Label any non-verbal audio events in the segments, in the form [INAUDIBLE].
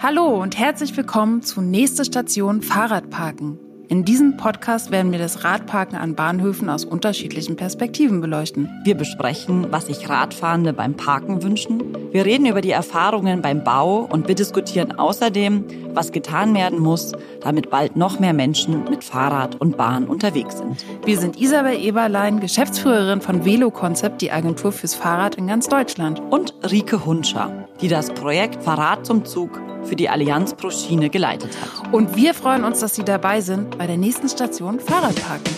Hallo und herzlich willkommen zu nächste Station Fahrradparken. In diesem Podcast werden wir das Radparken an Bahnhöfen aus unterschiedlichen Perspektiven beleuchten. Wir besprechen, was sich Radfahrende beim Parken wünschen. Wir reden über die Erfahrungen beim Bau und wir diskutieren außerdem, was getan werden muss, damit bald noch mehr Menschen mit Fahrrad und Bahn unterwegs sind. Wir sind Isabel Eberlein, Geschäftsführerin von Velo Concept, die Agentur fürs Fahrrad in ganz Deutschland. Und Rike Hunscher, die das Projekt Fahrrad zum Zug für die Allianz pro Schiene geleitet hat. Und wir freuen uns, dass Sie dabei sind bei der nächsten Station Fahrradparken.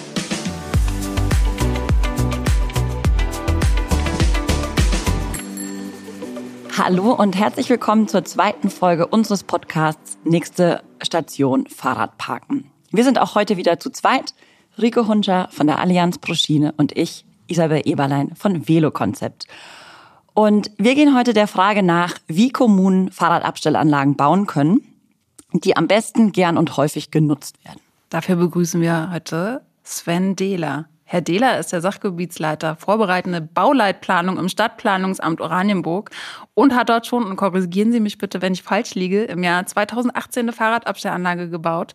Hallo und herzlich willkommen zur zweiten Folge unseres Podcasts Nächste Station Fahrradparken. Wir sind auch heute wieder zu zweit. Rike Hunscher von der Allianz pro Schiene und ich, Isabel Eberlein von Velo Concept. Und wir gehen heute der Frage nach, wie Kommunen Fahrradabstellanlagen bauen können, die am besten gern und häufig genutzt werden. Dafür begrüßen wir heute Sven Dehler. Herr Dehler ist der Sachgebietsleiter vorbereitende Bauleitplanung im Stadtplanungsamt Oranienburg und hat dort schon, und korrigieren Sie mich bitte, wenn ich falsch liege, im Jahr 2018 eine Fahrradabstellanlage gebaut,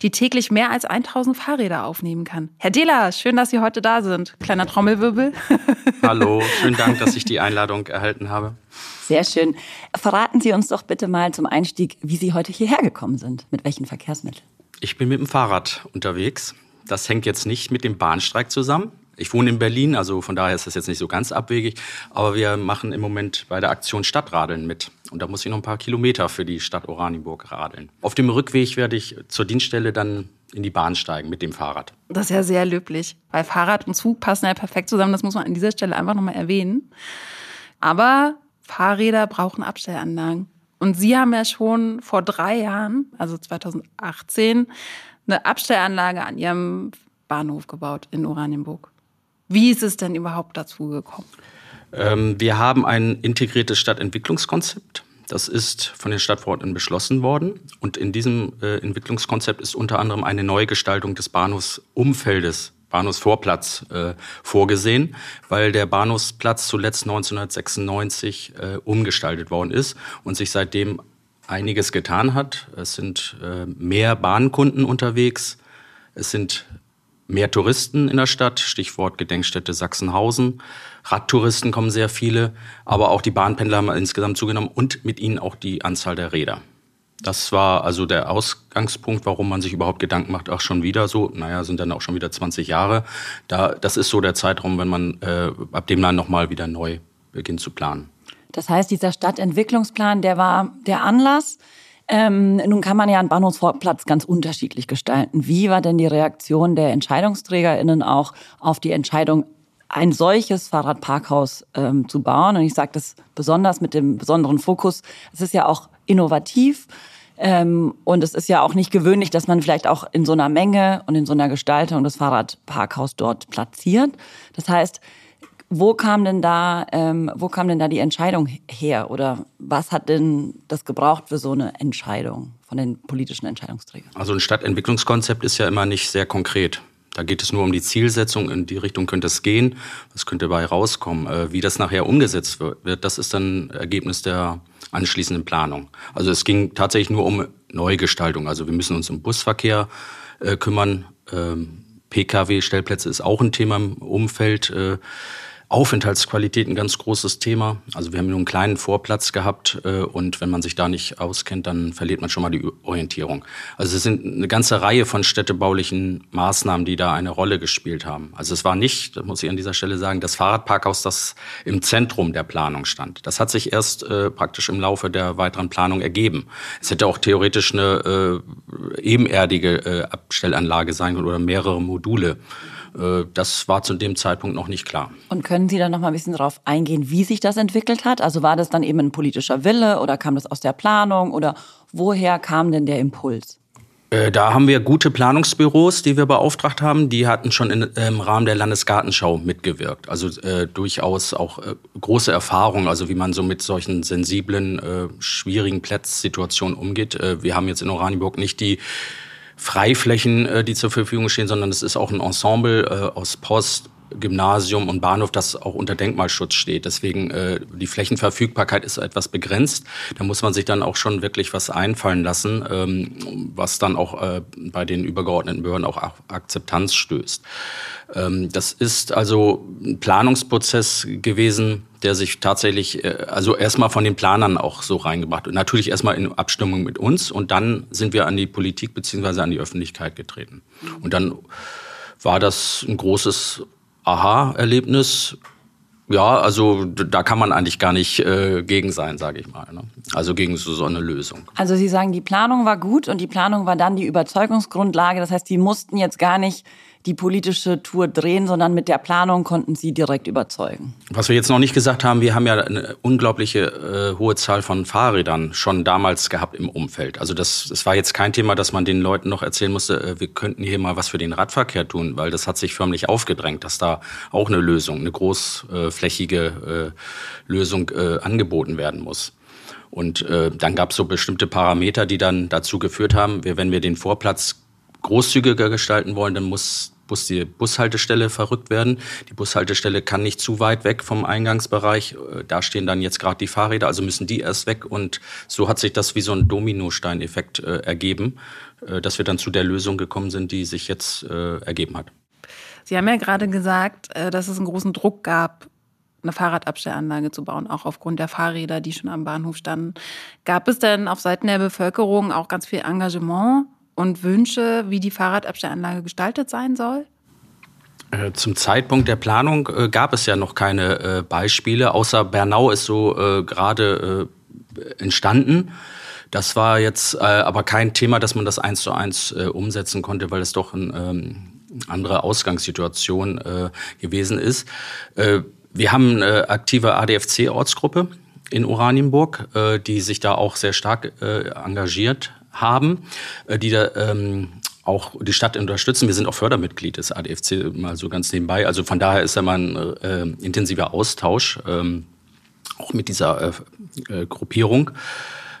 die täglich mehr als 1000 Fahrräder aufnehmen kann. Herr Dehler, schön, dass Sie heute da sind. Kleiner Trommelwirbel. [LAUGHS] Hallo, schönen Dank, dass ich die Einladung erhalten habe. Sehr schön. Verraten Sie uns doch bitte mal zum Einstieg, wie Sie heute hierher gekommen sind. Mit welchen Verkehrsmitteln? Ich bin mit dem Fahrrad unterwegs. Das hängt jetzt nicht mit dem Bahnstreik zusammen. Ich wohne in Berlin, also von daher ist das jetzt nicht so ganz abwegig. Aber wir machen im Moment bei der Aktion Stadtradeln mit. Und da muss ich noch ein paar Kilometer für die Stadt Oranienburg radeln. Auf dem Rückweg werde ich zur Dienststelle dann in die Bahn steigen mit dem Fahrrad. Das ist ja sehr löblich, weil Fahrrad und Zug passen ja perfekt zusammen. Das muss man an dieser Stelle einfach nochmal erwähnen. Aber Fahrräder brauchen Abstellanlagen. Und Sie haben ja schon vor drei Jahren, also 2018, eine Abstellanlage an ihrem Bahnhof gebaut in Oranienburg. Wie ist es denn überhaupt dazu gekommen? Ähm, wir haben ein integriertes Stadtentwicklungskonzept. Das ist von den Stadtverordneten beschlossen worden. Und in diesem äh, Entwicklungskonzept ist unter anderem eine Neugestaltung des Bahnhofsumfeldes, Bahnhofsvorplatz, äh, vorgesehen, weil der Bahnhofsplatz zuletzt 1996 äh, umgestaltet worden ist und sich seitdem einiges getan hat. Es sind äh, mehr Bahnkunden unterwegs. Es sind mehr Touristen in der Stadt, Stichwort Gedenkstätte Sachsenhausen. Radtouristen kommen sehr viele, aber auch die Bahnpendler haben insgesamt zugenommen und mit ihnen auch die Anzahl der Räder. Das war also der Ausgangspunkt, warum man sich überhaupt Gedanken macht, ach schon wieder so, naja, sind dann auch schon wieder 20 Jahre. Da, das ist so der Zeitraum, wenn man äh, ab dem dann nochmal wieder neu beginnt zu planen. Das heißt, dieser Stadtentwicklungsplan, der war der Anlass. Ähm, nun kann man ja einen Bahnhofsplatz ganz unterschiedlich gestalten. Wie war denn die Reaktion der EntscheidungsträgerInnen auch auf die Entscheidung, ein solches Fahrradparkhaus ähm, zu bauen? Und ich sage das besonders mit dem besonderen Fokus. Es ist ja auch innovativ. Ähm, und es ist ja auch nicht gewöhnlich, dass man vielleicht auch in so einer Menge und in so einer Gestaltung das Fahrradparkhaus dort platziert. Das heißt, wo kam denn da, ähm, wo kam denn da die Entscheidung her? Oder was hat denn das gebraucht für so eine Entscheidung von den politischen Entscheidungsträgern? Also ein Stadtentwicklungskonzept ist ja immer nicht sehr konkret. Da geht es nur um die Zielsetzung, in die Richtung könnte es gehen, was könnte dabei rauskommen. Äh, wie das nachher umgesetzt wird, das ist dann Ergebnis der anschließenden Planung. Also es ging tatsächlich nur um Neugestaltung. Also wir müssen uns um Busverkehr äh, kümmern. Ähm, Pkw-Stellplätze ist auch ein Thema im Umfeld. Aufenthaltsqualität ein ganz großes Thema. Also wir haben nur einen kleinen Vorplatz gehabt äh, und wenn man sich da nicht auskennt, dann verliert man schon mal die Orientierung. Also es sind eine ganze Reihe von städtebaulichen Maßnahmen, die da eine Rolle gespielt haben. Also es war nicht, das muss ich an dieser Stelle sagen, das Fahrradparkhaus, das im Zentrum der Planung stand. Das hat sich erst äh, praktisch im Laufe der weiteren Planung ergeben. Es hätte auch theoretisch eine äh, ebenerdige äh, Abstellanlage sein können oder mehrere Module. Äh, das war zu dem Zeitpunkt noch nicht klar. Und können Sie da noch mal ein bisschen darauf eingehen, wie sich das entwickelt hat? Also war das dann eben ein politischer Wille oder kam das aus der Planung oder woher kam denn der Impuls? Äh, da haben wir gute Planungsbüros, die wir beauftragt haben. Die hatten schon im Rahmen der Landesgartenschau mitgewirkt. Also äh, durchaus auch äh, große Erfahrung, also wie man so mit solchen sensiblen, äh, schwierigen Platzsituationen umgeht. Äh, wir haben jetzt in Oranienburg nicht die Freiflächen, äh, die zur Verfügung stehen, sondern es ist auch ein Ensemble äh, aus Post, Gymnasium und Bahnhof, das auch unter Denkmalschutz steht. Deswegen äh, die Flächenverfügbarkeit ist etwas begrenzt. Da muss man sich dann auch schon wirklich was einfallen lassen, ähm, was dann auch äh, bei den übergeordneten Behörden auch Akzeptanz stößt. Ähm, das ist also ein Planungsprozess gewesen, der sich tatsächlich, äh, also erstmal von den Planern auch so reingebracht und natürlich erstmal in Abstimmung mit uns und dann sind wir an die Politik beziehungsweise an die Öffentlichkeit getreten. Und dann war das ein großes Aha-Erlebnis. Ja, also da kann man eigentlich gar nicht äh, gegen sein, sage ich mal. Ne? Also gegen so, so eine Lösung. Also Sie sagen, die Planung war gut und die Planung war dann die Überzeugungsgrundlage. Das heißt, die mussten jetzt gar nicht die politische Tour drehen, sondern mit der Planung konnten sie direkt überzeugen. Was wir jetzt noch nicht gesagt haben, wir haben ja eine unglaubliche äh, hohe Zahl von Fahrrädern schon damals gehabt im Umfeld. Also das, das war jetzt kein Thema, dass man den Leuten noch erzählen musste, äh, wir könnten hier mal was für den Radverkehr tun, weil das hat sich förmlich aufgedrängt, dass da auch eine Lösung, eine großflächige äh, Lösung äh, angeboten werden muss. Und äh, dann gab es so bestimmte Parameter, die dann dazu geführt haben, wir, wenn wir den Vorplatz großzügiger gestalten wollen, dann muss muss die Bushaltestelle verrückt werden. Die Bushaltestelle kann nicht zu weit weg vom Eingangsbereich. Äh, da stehen dann jetzt gerade die Fahrräder, also müssen die erst weg. Und so hat sich das wie so ein Dominosteineffekt äh, ergeben, äh, dass wir dann zu der Lösung gekommen sind, die sich jetzt äh, ergeben hat. Sie haben ja gerade gesagt, äh, dass es einen großen Druck gab, eine Fahrradabstellanlage zu bauen, auch aufgrund der Fahrräder, die schon am Bahnhof standen. Gab es denn auf Seiten der Bevölkerung auch ganz viel Engagement und Wünsche, wie die Fahrradabstellanlage gestaltet sein soll? Äh, zum Zeitpunkt der Planung äh, gab es ja noch keine äh, Beispiele, außer Bernau ist so gerade entstanden. Das war jetzt aber kein Thema, dass man das eins zu eins umsetzen konnte, weil es doch eine ähm, andere Ausgangssituation gewesen ist. wir haben eine aktive ADFC-Ortsgruppe in Oranienburg, die sich da auch sehr stark engagiert haben, äh, die da ähm, auch die Stadt unterstützen. Wir sind auch Fördermitglied des ADFC, mal so ganz nebenbei. Also von daher ist da mal ein äh, intensiver Austausch, ähm, auch mit dieser äh, äh, Gruppierung.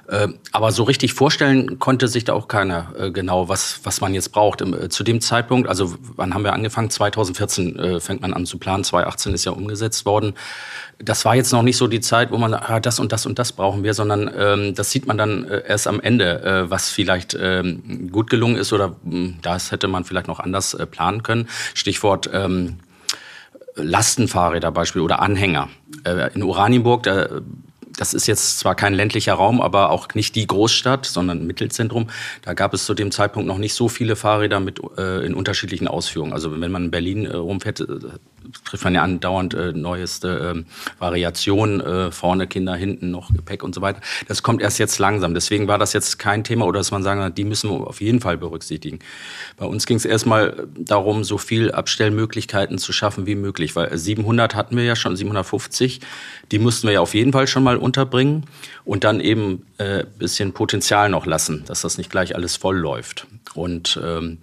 Äh, aber so richtig vorstellen konnte sich da auch keiner äh, genau, was, was man jetzt braucht. Äh, zu dem Zeitpunkt, also wann haben wir angefangen? 2014 fängt man an zu planen, 2018 ist ja umgesetzt worden. Das war jetzt noch nicht so die Zeit, wo man ah, das und das und das brauchen wir, sondern ähm, das sieht man dann erst am Ende, was vielleicht ähm, gut gelungen ist oder hm, das hätte man vielleicht noch anders planen können. Stichwort ähm, Lastenfahrräder Beispiel oder Anhänger. in Oranienburg, da das ist jetzt zwar kein ländlicher Raum, aber auch nicht die Großstadt, sondern Mittelzentrum. Da gab es zu dem Zeitpunkt noch nicht so viele Fahrräder mit äh, in unterschiedlichen Ausführungen. Also wenn man in Berlin äh, rumfährt, äh, trifft man ja andauernd äh, neueste äh, Variationen, äh, vorne Kinder, hinten noch Gepäck und so weiter. Das kommt erst jetzt langsam. Deswegen war das jetzt kein Thema oder dass man sagen, die müssen wir auf jeden Fall berücksichtigen. Bei uns ging es erstmal darum, so viel Abstellmöglichkeiten zu schaffen wie möglich, weil 700 hatten wir ja schon, 750. Die mussten wir ja auf jeden Fall schon mal unterbringen und dann eben äh, bisschen Potenzial noch lassen, dass das nicht gleich alles voll läuft. Und ähm,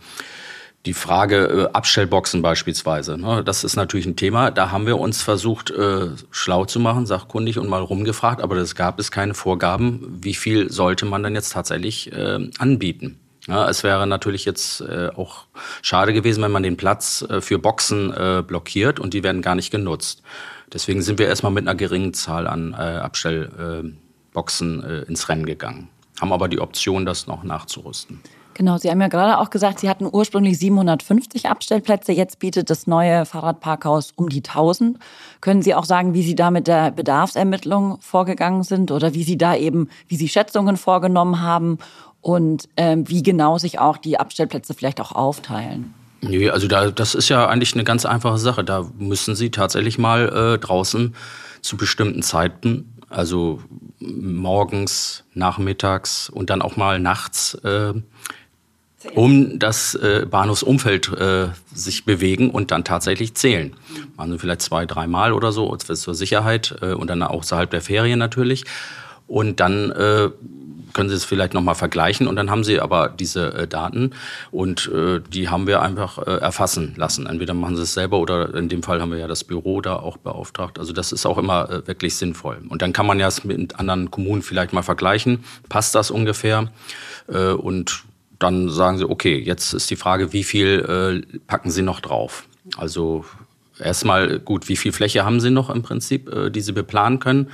die Frage äh, Abstellboxen beispielsweise, ne, das ist natürlich ein Thema. Da haben wir uns versucht, äh, schlau zu machen, sachkundig und mal rumgefragt, aber es gab es keine Vorgaben, wie viel sollte man dann jetzt tatsächlich äh, anbieten. Ja, es wäre natürlich jetzt äh, auch schade gewesen, wenn man den Platz äh, für Boxen äh, blockiert und die werden gar nicht genutzt. Deswegen sind wir erstmal mit einer geringen Zahl an äh, Abstellboxen äh, ins Rennen gegangen, haben aber die Option, das noch nachzurüsten. Genau, Sie haben ja gerade auch gesagt, Sie hatten ursprünglich 750 Abstellplätze. Jetzt bietet das neue Fahrradparkhaus um die 1000. Können Sie auch sagen, wie Sie da mit der Bedarfsermittlung vorgegangen sind oder wie Sie da eben, wie Sie Schätzungen vorgenommen haben und ähm, wie genau sich auch die Abstellplätze vielleicht auch aufteilen? Nee, also da, das ist ja eigentlich eine ganz einfache Sache. Da müssen Sie tatsächlich mal äh, draußen zu bestimmten Zeiten, also morgens, nachmittags und dann auch mal nachts äh, um das äh, Bahnhofsumfeld äh, sich bewegen und dann tatsächlich zählen. Machen sie vielleicht zwei, dreimal oder so zur Sicherheit äh, und dann außerhalb der Ferien natürlich. Und dann äh, können Sie es vielleicht nochmal vergleichen und dann haben Sie aber diese äh, Daten und äh, die haben wir einfach äh, erfassen lassen. Entweder machen Sie es selber oder in dem Fall haben wir ja das Büro da auch beauftragt. Also das ist auch immer äh, wirklich sinnvoll. Und dann kann man ja es mit anderen Kommunen vielleicht mal vergleichen. Passt das ungefähr? Äh, und dann sagen sie, okay, jetzt ist die Frage, wie viel äh, packen sie noch drauf? Also erstmal gut, wie viel Fläche haben Sie noch im Prinzip, äh, die Sie beplanen können?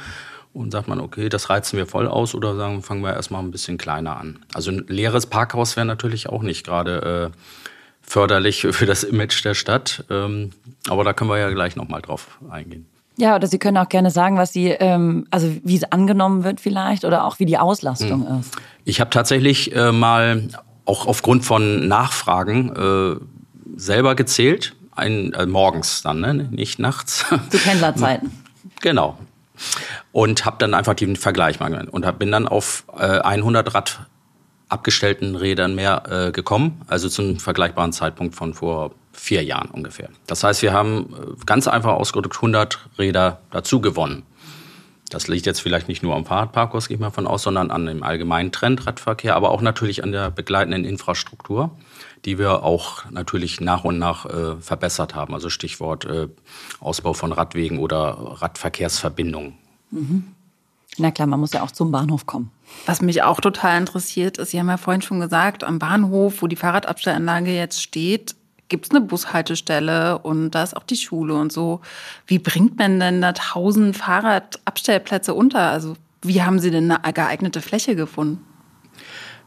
Und sagt man, okay, das reizen wir voll aus oder sagen, fangen wir erstmal ein bisschen kleiner an. Also ein leeres Parkhaus wäre natürlich auch nicht gerade äh, förderlich [LAUGHS] für das Image der Stadt. Ähm, aber da können wir ja gleich nochmal drauf eingehen. Ja, oder Sie können auch gerne sagen, was Sie, ähm, also wie es angenommen wird vielleicht oder auch wie die Auslastung hm. ist. Ich habe tatsächlich äh, mal auch aufgrund von Nachfragen äh, selber gezählt, ein, äh, morgens dann, ne? nicht nachts. [LAUGHS] Zu Pendlerzeiten. genau. Und habe dann einfach den Vergleich mal gemacht und hab, bin dann auf äh, 100 Rad abgestellten Rädern mehr äh, gekommen, also zum vergleichbaren Zeitpunkt von vor vier Jahren ungefähr. Das heißt, wir haben äh, ganz einfach ausgedrückt 100 Räder dazu gewonnen. Das liegt jetzt vielleicht nicht nur am Fahrradparkhaus, gehe ich mal von aus, sondern an dem allgemeinen Trend Radverkehr, aber auch natürlich an der begleitenden Infrastruktur, die wir auch natürlich nach und nach äh, verbessert haben. Also Stichwort äh, Ausbau von Radwegen oder Radverkehrsverbindungen. Mhm. Na klar, man muss ja auch zum Bahnhof kommen. Was mich auch total interessiert, ist, Sie haben ja vorhin schon gesagt, am Bahnhof, wo die Fahrradabstellanlage jetzt steht, gibt es eine Bushaltestelle und da ist auch die Schule und so. Wie bringt man denn da tausend Fahrradabstellplätze unter? Also wie haben Sie denn eine geeignete Fläche gefunden?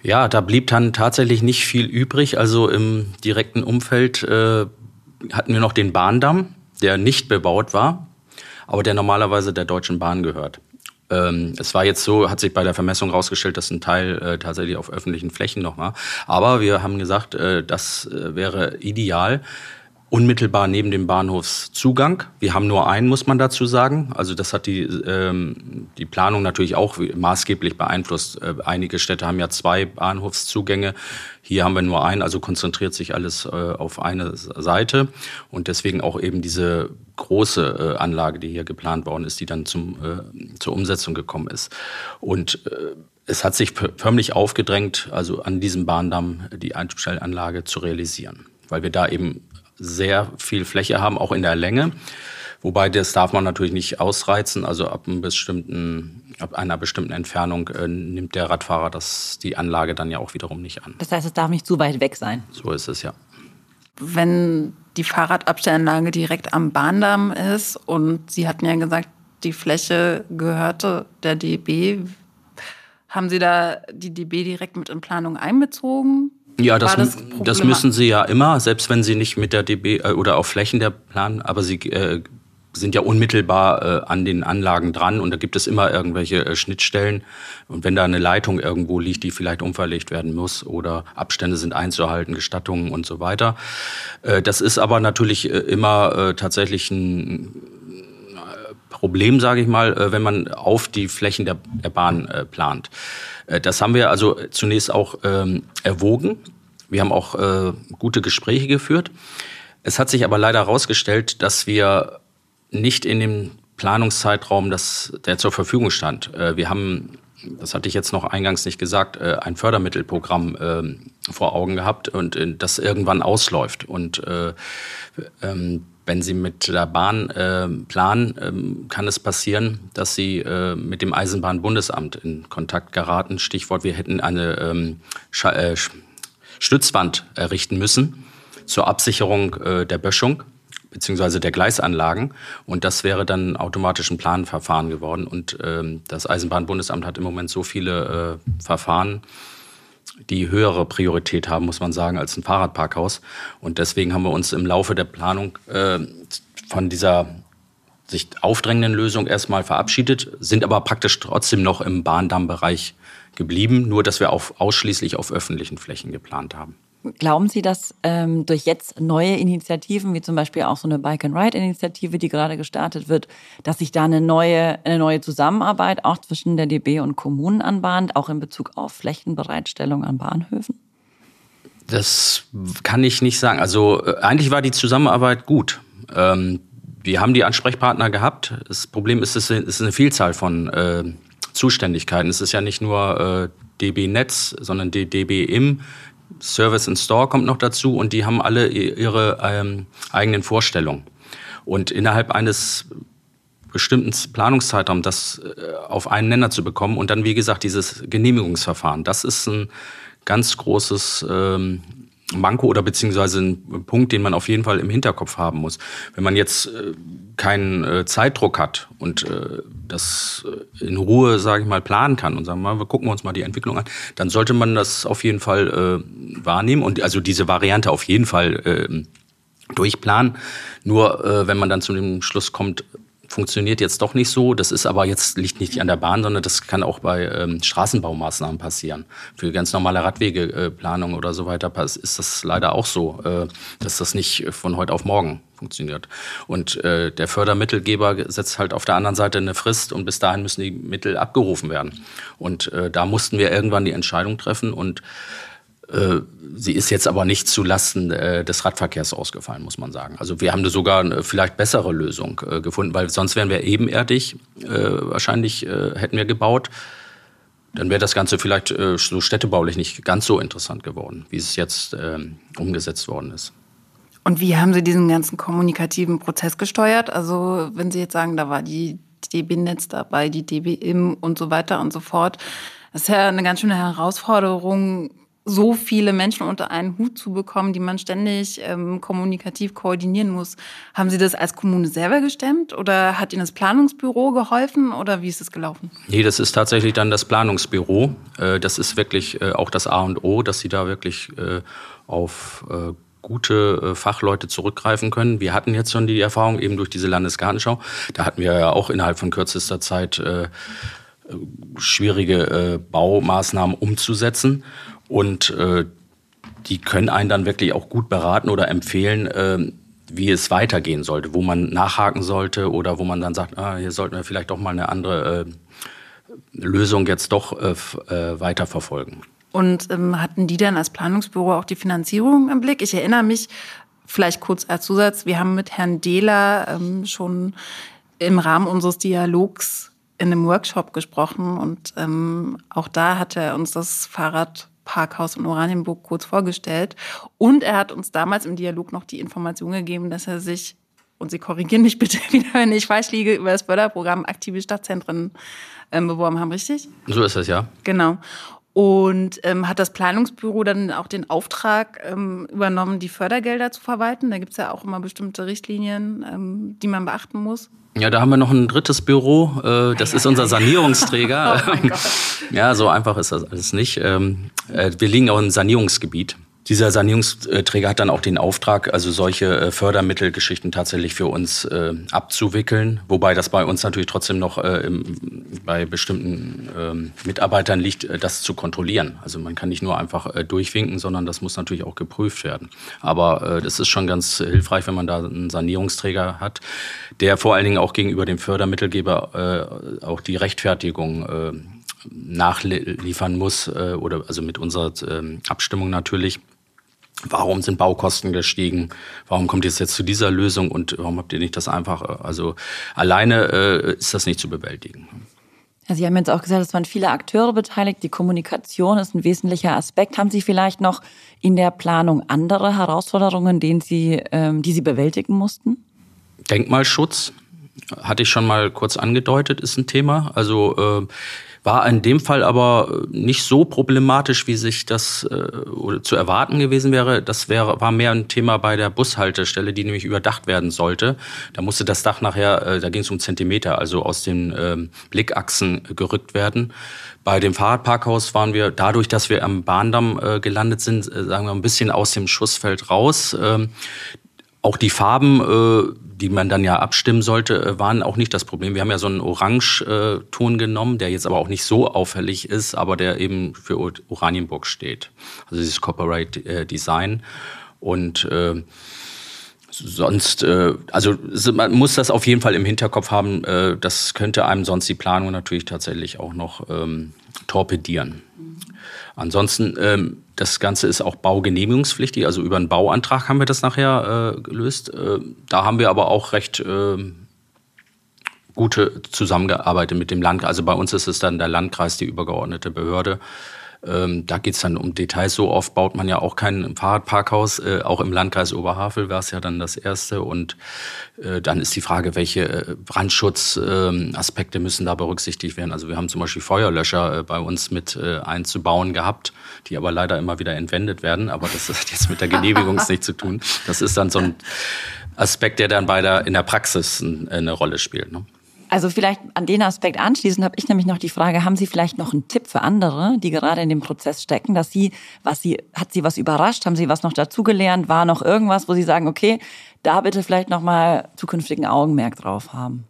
Ja, da blieb dann tatsächlich nicht viel übrig. Also im direkten Umfeld äh, hatten wir noch den Bahndamm, der nicht bebaut war, aber der normalerweise der Deutschen Bahn gehört. Ähm, es war jetzt so, hat sich bei der Vermessung rausgestellt, dass ein Teil äh, tatsächlich auf öffentlichen Flächen noch war. Aber wir haben gesagt, äh, das äh, wäre ideal, unmittelbar neben dem Bahnhofszugang. Wir haben nur einen, muss man dazu sagen. Also das hat die, ähm, die Planung natürlich auch maßgeblich beeinflusst. Äh, einige Städte haben ja zwei Bahnhofszugänge. Hier haben wir nur einen, also konzentriert sich alles äh, auf eine Seite. Und deswegen auch eben diese große äh, Anlage, die hier geplant worden ist, die dann zum, äh, zur Umsetzung gekommen ist. Und äh, es hat sich förmlich aufgedrängt, also an diesem Bahndamm die Einstellanlage zu realisieren, weil wir da eben sehr viel Fläche haben, auch in der Länge. Wobei das darf man natürlich nicht ausreizen. Also ab, einem bestimmten, ab einer bestimmten Entfernung äh, nimmt der Radfahrer das, die Anlage dann ja auch wiederum nicht an. Das heißt, es darf nicht zu weit weg sein. So ist es ja. Wenn die Fahrradabstellanlage direkt am Bahndamm ist und Sie hatten ja gesagt, die Fläche gehörte der DB, haben Sie da die DB direkt mit in Planung einbezogen? Ja, das, das, das, müssen sie ja immer, selbst wenn sie nicht mit der DB äh, oder auf Flächen der planen, aber sie äh, sind ja unmittelbar äh, an den Anlagen dran und da gibt es immer irgendwelche äh, Schnittstellen. Und wenn da eine Leitung irgendwo liegt, die vielleicht umverlegt werden muss oder Abstände sind einzuhalten, Gestattungen und so weiter. Äh, das ist aber natürlich äh, immer äh, tatsächlich ein Problem, sage ich mal, äh, wenn man auf die Flächen der, der Bahn äh, plant. Äh, das haben wir also zunächst auch ähm, erwogen. Wir haben auch äh, gute Gespräche geführt. Es hat sich aber leider herausgestellt, dass wir nicht in dem Planungszeitraum, das, der zur Verfügung stand. Wir haben, das hatte ich jetzt noch eingangs nicht gesagt, ein Fördermittelprogramm äh, vor Augen gehabt und das irgendwann ausläuft. Und äh, ähm, wenn Sie mit der Bahn äh, planen, äh, kann es passieren, dass Sie äh, mit dem Eisenbahnbundesamt in Kontakt geraten. Stichwort, wir hätten eine ähm, äh, Stützwand errichten müssen zur Absicherung äh, der Böschung beziehungsweise der Gleisanlagen. Und das wäre dann automatisch ein Planverfahren geworden. Und ähm, das Eisenbahnbundesamt hat im Moment so viele äh, Verfahren, die höhere Priorität haben, muss man sagen, als ein Fahrradparkhaus. Und deswegen haben wir uns im Laufe der Planung äh, von dieser sich aufdrängenden Lösung erstmal verabschiedet, sind aber praktisch trotzdem noch im Bahndammbereich geblieben, nur dass wir auf, ausschließlich auf öffentlichen Flächen geplant haben. Glauben Sie, dass ähm, durch jetzt neue Initiativen, wie zum Beispiel auch so eine Bike-and-Ride-Initiative, die gerade gestartet wird, dass sich da eine neue, eine neue Zusammenarbeit auch zwischen der DB und Kommunen anbahnt, auch in Bezug auf Flächenbereitstellung an Bahnhöfen? Das kann ich nicht sagen. Also äh, eigentlich war die Zusammenarbeit gut. Ähm, wir haben die Ansprechpartner gehabt. Das Problem ist, es ist eine Vielzahl von äh, Zuständigkeiten. Es ist ja nicht nur äh, DB Netz, sondern DB im Service in Store kommt noch dazu und die haben alle ihre ähm, eigenen Vorstellungen. Und innerhalb eines bestimmten Planungszeitraums das äh, auf einen Nenner zu bekommen und dann, wie gesagt, dieses Genehmigungsverfahren, das ist ein ganz großes ähm, Manko oder beziehungsweise ein Punkt, den man auf jeden Fall im Hinterkopf haben muss. Wenn man jetzt äh, keinen äh, Zeitdruck hat und äh, das äh, in Ruhe, sage ich mal, planen kann und sagen wir, wir gucken uns mal die Entwicklung an, dann sollte man das auf jeden Fall äh, wahrnehmen und also diese Variante auf jeden Fall äh, durchplanen. Nur äh, wenn man dann zu dem Schluss kommt, funktioniert jetzt doch nicht so. Das ist aber jetzt liegt nicht an der Bahn, sondern das kann auch bei ähm, Straßenbaumaßnahmen passieren. Für ganz normale Radwegeplanung oder so weiter ist das leider auch so, äh, dass das nicht von heute auf morgen funktioniert. Und äh, der Fördermittelgeber setzt halt auf der anderen Seite eine Frist und bis dahin müssen die Mittel abgerufen werden. Und äh, da mussten wir irgendwann die Entscheidung treffen und äh, sie ist jetzt aber nicht zulasten äh, des Radverkehrs ausgefallen, muss man sagen. Also wir haben da sogar eine vielleicht bessere Lösung äh, gefunden, weil sonst wären wir ebenerdig. wahrscheinlich hätten wir gebaut. Dann wäre das Ganze vielleicht so städtebaulich nicht ganz so interessant geworden, wie es jetzt ähm, umgesetzt worden ist. Und wie haben Sie diesen ganzen kommunikativen Prozess gesteuert? Also wenn Sie jetzt sagen, da war die DB-Netz dabei, die DB-IM und so weiter und so fort. Das ist ja eine ganz schöne Herausforderung, so viele Menschen unter einen Hut zu bekommen, die man ständig ähm, kommunikativ koordinieren muss. Haben Sie das als Kommune selber gestemmt oder hat Ihnen das Planungsbüro geholfen oder wie ist es gelaufen? Nee, das ist tatsächlich dann das Planungsbüro. Äh, das ist wirklich äh, auch das A und O, dass Sie da wirklich äh, auf gute Fachleute zurückgreifen können. Wir hatten jetzt schon die Erfahrung eben durch diese Landesgartenschau. Da hatten wir ja auch innerhalb von kürzester Zeit schwierige Baumaßnahmen umzusetzen. Und äh, die können einen dann wirklich auch gut beraten oder empfehlen, äh, wie es weitergehen sollte, wo man nachhaken sollte oder wo man dann sagt, ah, hier sollten wir vielleicht doch mal eine andere äh, Lösung jetzt doch äh, äh, weiterverfolgen. Und ähm, hatten die dann als Planungsbüro auch die Finanzierung im Blick? Ich erinnere mich, vielleicht kurz als Zusatz, wir haben mit Herrn Dehler ähm, schon im Rahmen unseres Dialogs in einem Workshop gesprochen und ähm, auch da hat er uns das Fahrrad Parkhaus in Oranienburg kurz vorgestellt. Und er hat uns damals im Dialog noch die Information gegeben, dass er sich, und Sie korrigieren mich [LAUGHS] bitte wieder, wenn ich falsch liege, über das Förderprogramm Aktive Stadtzentren ähm, beworben haben, richtig? So ist es, ja. Genau. Und ähm, hat das Planungsbüro dann auch den Auftrag ähm, übernommen, die Fördergelder zu verwalten? Da gibt es ja auch immer bestimmte Richtlinien, ähm, die man beachten muss. Ja, da haben wir noch ein drittes Büro. Äh, das ist unser Sanierungsträger. [LAUGHS] oh ja, so einfach ist das alles nicht. Ähm, äh, wir liegen auch im Sanierungsgebiet. Dieser Sanierungsträger hat dann auch den Auftrag, also solche äh, Fördermittelgeschichten tatsächlich für uns äh, abzuwickeln. Wobei das bei uns natürlich trotzdem noch äh, im, bei bestimmten ähm, Mitarbeitern liegt, äh, das zu kontrollieren. Also man kann nicht nur einfach äh, durchwinken, sondern das muss natürlich auch geprüft werden. Aber äh, das ist schon ganz hilfreich, wenn man da einen Sanierungsträger hat, der vor allen Dingen auch gegenüber dem Fördermittelgeber auch die Rechtfertigung nachliefern muss oder also mit unserer ähm, Abstimmung natürlich Warum sind Baukosten gestiegen? Warum kommt ihr jetzt zu dieser Lösung und warum habt ihr nicht das einfach? Äh, also alleine äh, ist das nicht zu bewältigen. Ja, Sie haben jetzt auch gesagt, es waren viele Akteure beteiligt. Die Kommunikation ist ein wesentlicher Aspekt. Haben Sie vielleicht noch in der Planung andere Herausforderungen, denen Sie, ähm, die Sie bewältigen mussten? Denkmalschutz hatte ich schon mal kurz angedeutet, ist ein Thema. Also äh, war in dem Fall aber nicht so problematisch, wie sich das äh, zu erwarten gewesen wäre. Das wäre, war mehr ein Thema bei der Bushaltestelle, die nämlich überdacht werden sollte. Da musste das Dach nachher, äh, da ging es um Zentimeter, also aus den äh, Blickachsen gerückt werden. Bei dem Fahrradparkhaus waren wir, dadurch, dass wir am Bahndamm äh, gelandet sind, äh, sagen wir ein bisschen aus dem Schussfeld raus. Ähm, auch die Farben, äh, die man dann ja abstimmen sollte, äh, waren auch nicht das Problem. Wir haben ja so einen Orangeton genommen, der jetzt aber auch nicht so auffällig ist, aber der eben für Oranienburg steht. Also dieses Corporate äh, Design. Und äh, sonst, äh, also man muss das auf jeden Fall im Hinterkopf haben. Äh, das könnte einem sonst die Planung natürlich tatsächlich auch noch ähm, torpedieren. Ansonsten, ähm, das Ganze ist auch baugenehmigungspflichtig, also über einen Bauantrag haben wir das nachher äh, gelöst. Äh, da haben wir aber auch recht äh, gute Zusammenarbeit mit dem Landkreis. Also bei uns ist es dann der Landkreis, die übergeordnete Behörde. Ähm, da geht's dann um Details. So oft baut man ja auch kein Fahrradparkhaus. Äh, auch im Landkreis Oberhavel war es ja dann das erste. Und äh, dann ist die Frage, welche äh, Brandschutzaspekte äh, müssen da berücksichtigt werden. Also wir haben zum Beispiel Feuerlöscher äh, bei uns mit äh, einzubauen gehabt, die aber leider immer wieder entwendet werden. Aber das [LAUGHS] hat jetzt mit der Genehmigung [LAUGHS] nichts zu tun. Das ist dann so ein Aspekt, der dann bei der, in der Praxis eine Rolle spielt. Ne? Also vielleicht an den Aspekt anschließend habe ich nämlich noch die Frage, haben Sie vielleicht noch einen Tipp für andere, die gerade in dem Prozess stecken, dass Sie, was Sie, hat Sie was überrascht, haben Sie was noch dazugelernt, war noch irgendwas, wo Sie sagen, okay, da bitte vielleicht nochmal zukünftigen Augenmerk drauf haben?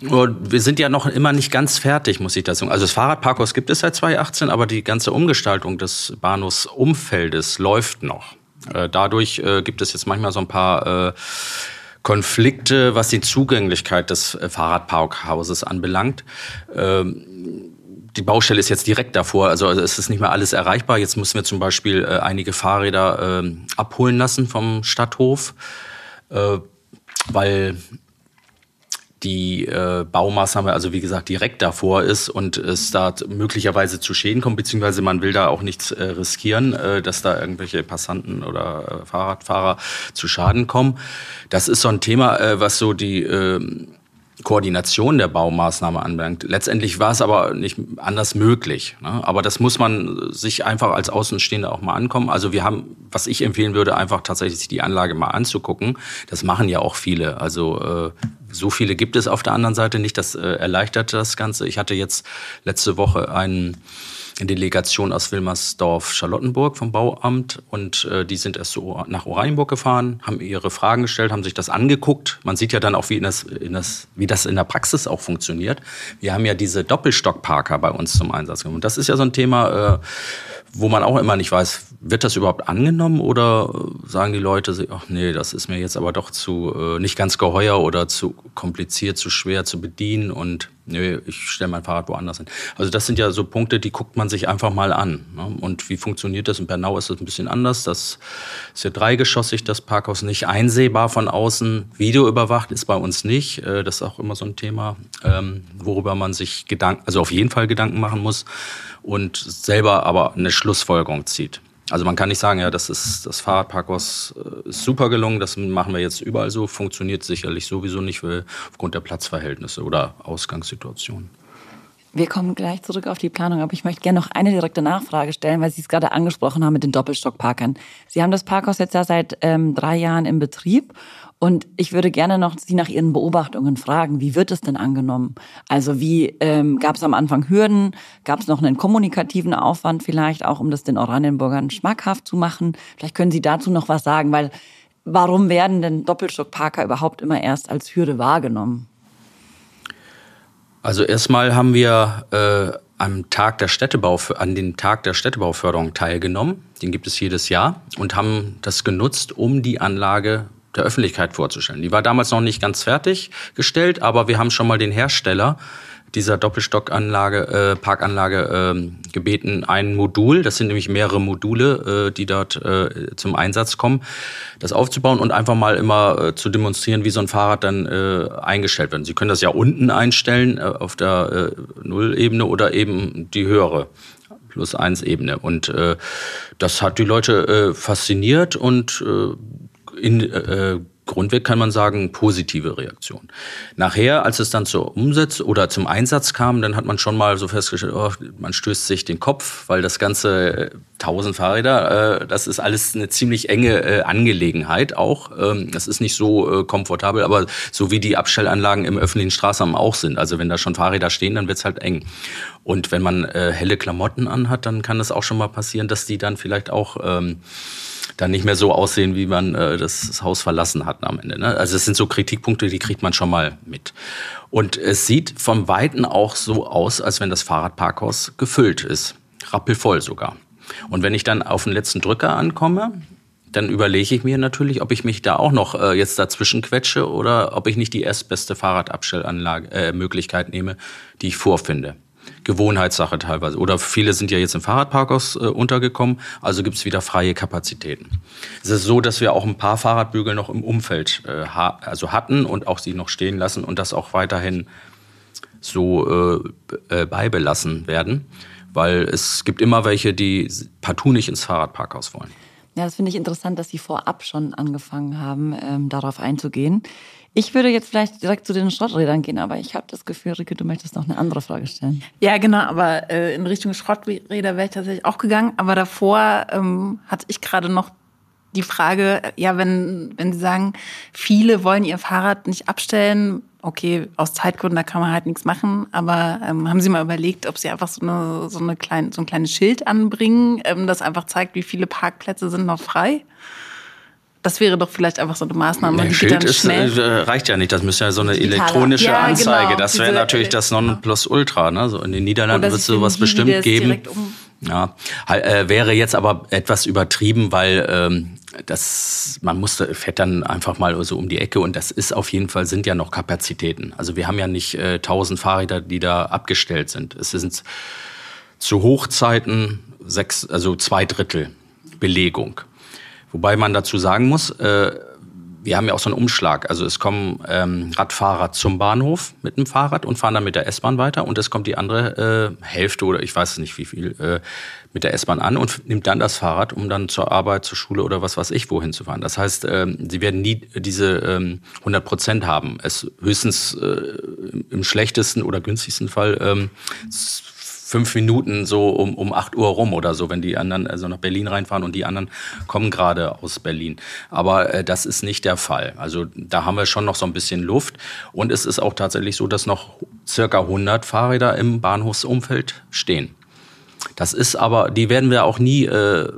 Wir sind ja noch immer nicht ganz fertig, muss ich das sagen. Also das Fahrradparkhaus gibt es seit 2018, aber die ganze Umgestaltung des Bahnhofsumfeldes läuft noch. Äh, dadurch äh, gibt es jetzt manchmal so ein paar äh, Konflikte, was die Zugänglichkeit des äh, Fahrradparkhauses anbelangt. Ähm, die Baustelle ist jetzt direkt davor, also, also es ist nicht mehr alles erreichbar. Jetzt müssen wir zum Beispiel äh, einige Fahrräder äh, abholen lassen vom Stadthof, äh, weil die äh, Baumaßnahme, also wie gesagt, direkt davor ist und es da möglicherweise zu Schäden kommt, beziehungsweise man will da auch nichts äh, riskieren, äh, dass da irgendwelche Passanten oder äh, Fahrradfahrer zu Schaden kommen. Das ist so ein Thema, äh, was so die äh, Koordination der Baumaßnahme anbelangt. Letztendlich war es aber nicht anders möglich. Ne? Aber das muss man sich einfach als Außenstehender auch mal ankommen. Also wir haben, was ich empfehlen würde, einfach tatsächlich die Anlage mal anzugucken. Das machen ja auch viele. Also äh, so viele gibt es auf der anderen Seite nicht. Das äh, erleichtert das Ganze. Ich hatte jetzt letzte Woche einen Delegation aus Wilmersdorf-Charlottenburg vom Bauamt und äh, die sind erst so nach Oranienburg gefahren, haben ihre Fragen gestellt, haben sich das angeguckt. Man sieht ja dann auch, wie, in das, in das, wie das in der Praxis auch funktioniert. Wir haben ja diese Doppelstockparker bei uns zum Einsatz gekommen. Das ist ja so ein Thema, äh, wo man auch immer nicht weiß, wird das überhaupt angenommen oder sagen die Leute, ach nee, das ist mir jetzt aber doch zu äh, nicht ganz geheuer oder zu kompliziert, zu schwer zu bedienen und nee, ich stelle mein Fahrrad woanders hin. Also das sind ja so Punkte, die guckt man sich einfach mal an. Ne? Und wie funktioniert das? In Bernau ist das ein bisschen anders. Das ist ja dreigeschossig, das Parkhaus nicht einsehbar von außen. Video überwacht ist bei uns nicht. Äh, das ist auch immer so ein Thema, ähm, worüber man sich Gedanken, also auf jeden Fall Gedanken machen muss und selber aber eine Schlussfolgerung zieht. Also man kann nicht sagen, ja, das ist das Fahrradparkhaus äh, ist super gelungen, das machen wir jetzt überall so, funktioniert sicherlich sowieso nicht aufgrund der Platzverhältnisse oder Ausgangssituationen. Wir kommen gleich zurück auf die Planung, aber ich möchte gerne noch eine direkte Nachfrage stellen, weil Sie es gerade angesprochen haben mit den Doppelstockparkern. Sie haben das Parkhaus jetzt ja seit ähm, drei Jahren im Betrieb und ich würde gerne noch Sie nach Ihren Beobachtungen fragen. Wie wird es denn angenommen? Also wie ähm, gab es am Anfang Hürden? Gab es noch einen kommunikativen Aufwand vielleicht auch, um das den Oranienburgern schmackhaft zu machen? Vielleicht können Sie dazu noch was sagen, weil warum werden denn Doppelstockparker überhaupt immer erst als Hürde wahrgenommen? Also erstmal haben wir äh, am Tag der Städtebau, an den Tag der Städtebauförderung teilgenommen. Den gibt es jedes Jahr und haben das genutzt, um die Anlage der Öffentlichkeit vorzustellen. Die war damals noch nicht ganz fertiggestellt, aber wir haben schon mal den Hersteller dieser Doppelstockanlage, äh, Parkanlage äh, gebeten, ein Modul, das sind nämlich mehrere Module, äh, die dort äh, zum Einsatz kommen, das aufzubauen und einfach mal immer äh, zu demonstrieren, wie so ein Fahrrad dann äh, eingestellt wird. Sie können das ja unten einstellen äh, auf der äh, Nullebene oder eben die höhere plus eins Ebene. Und äh, das hat die Leute äh, fasziniert und äh, in äh, Grundweg kann man sagen, positive Reaktion. Nachher, als es dann zur Umsetzung oder zum Einsatz kam, dann hat man schon mal so festgestellt, oh, man stößt sich den Kopf, weil das ganze 1000 äh, Fahrräder, äh, das ist alles eine ziemlich enge äh, Angelegenheit auch. Ähm, das ist nicht so äh, komfortabel, aber so wie die Abstellanlagen im öffentlichen Straßenraum auch sind. Also wenn da schon Fahrräder stehen, dann wird's halt eng. Und wenn man äh, helle Klamotten anhat, dann kann es auch schon mal passieren, dass die dann vielleicht auch ähm, dann nicht mehr so aussehen, wie man äh, das Haus verlassen hat am Ende. Ne? Also es sind so Kritikpunkte, die kriegt man schon mal mit. Und es sieht vom Weiten auch so aus, als wenn das Fahrradparkhaus gefüllt ist. Rappelvoll sogar. Und wenn ich dann auf den letzten Drücker ankomme, dann überlege ich mir natürlich, ob ich mich da auch noch äh, jetzt dazwischen quetsche oder ob ich nicht die erstbeste Fahrradabstellanlage äh, Möglichkeit nehme, die ich vorfinde. Gewohnheitssache teilweise. Oder viele sind ja jetzt im Fahrradparkhaus äh, untergekommen, also gibt es wieder freie Kapazitäten. Es ist so, dass wir auch ein paar Fahrradbügel noch im Umfeld äh, ha also hatten und auch sie noch stehen lassen und das auch weiterhin so äh, äh beibelassen werden weil es gibt immer welche, die partout nicht ins Fahrradparkhaus wollen. Ja, das finde ich interessant, dass Sie vorab schon angefangen haben, ähm, darauf einzugehen. Ich würde jetzt vielleicht direkt zu den Schrotträdern gehen, aber ich habe das Gefühl, Rike, du möchtest noch eine andere Frage stellen. Ja, genau, aber äh, in Richtung Schrotträder wäre ich tatsächlich auch gegangen. Aber davor ähm, hatte ich gerade noch die Frage, ja, wenn, wenn Sie sagen, viele wollen ihr Fahrrad nicht abstellen, okay, aus Zeitgründen, da kann man halt nichts machen, aber ähm, haben Sie mal überlegt, ob Sie einfach so, eine, so, eine kleine, so ein kleines Schild anbringen, ähm, das einfach zeigt, wie viele Parkplätze sind noch frei? Das wäre doch vielleicht einfach so eine Maßnahme. Ein Schild ist, äh, reicht ja nicht, das müsste ja so eine elektronische ja, Anzeige. Genau, das wäre natürlich das Nonplusultra. Ne? So in den Niederlanden wird es sowas bestimmt geben. Um ja, äh, wäre jetzt aber etwas übertrieben, weil ähm, das, man musste, fährt dann einfach mal so um die Ecke und das ist auf jeden Fall, sind ja noch Kapazitäten. Also wir haben ja nicht äh, 1000 Fahrräder, die da abgestellt sind. Es sind zu Hochzeiten sechs, also zwei Drittel Belegung. Wobei man dazu sagen muss, äh, wir haben ja auch so einen Umschlag. Also es kommen ähm, Radfahrer zum Bahnhof mit dem Fahrrad und fahren dann mit der S-Bahn weiter und es kommt die andere äh, Hälfte oder ich weiß nicht wie viel äh, mit der S-Bahn an und nimmt dann das Fahrrad, um dann zur Arbeit, zur Schule oder was weiß ich wohin zu fahren. Das heißt, ähm, sie werden nie diese ähm, 100 Prozent haben. Es höchstens äh, im schlechtesten oder günstigsten Fall ähm, fünf Minuten so um, um 8 Uhr rum oder so, wenn die anderen also nach Berlin reinfahren und die anderen kommen gerade aus Berlin. Aber äh, das ist nicht der Fall. Also da haben wir schon noch so ein bisschen Luft. Und es ist auch tatsächlich so, dass noch circa 100 Fahrräder im Bahnhofsumfeld stehen. Das ist aber, die werden wir auch nie äh,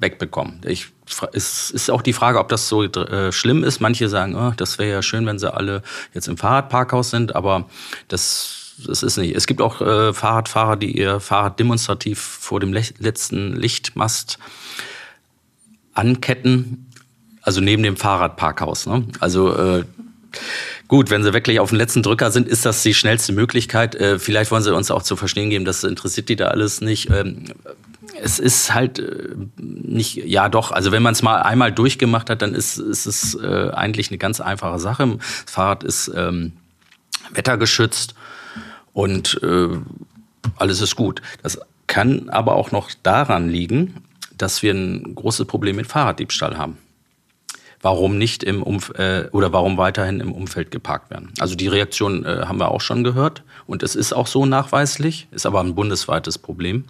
wegbekommen. Ich, es ist auch die Frage, ob das so äh, schlimm ist. Manche sagen, oh, das wäre ja schön, wenn sie alle jetzt im Fahrradparkhaus sind, aber das das ist nicht. Es gibt auch äh, Fahrradfahrer, die ihr Fahrrad demonstrativ vor dem letzten Lichtmast anketten, also neben dem Fahrradparkhaus. Ne? Also äh, gut, wenn sie wirklich auf dem letzten Drücker sind, ist das die schnellste Möglichkeit. Äh, vielleicht wollen sie uns auch zu verstehen geben, das interessiert die da alles nicht. Ähm, es ist halt äh, nicht, ja doch, also wenn man es mal einmal durchgemacht hat, dann ist, ist es äh, eigentlich eine ganz einfache Sache. Das Fahrrad ist ähm, wettergeschützt und äh, alles ist gut. Das kann aber auch noch daran liegen, dass wir ein großes Problem mit Fahrraddiebstahl haben. Warum nicht im Umf äh, oder warum weiterhin im Umfeld geparkt werden? Also die Reaktion äh, haben wir auch schon gehört und es ist auch so nachweislich, ist aber ein bundesweites Problem.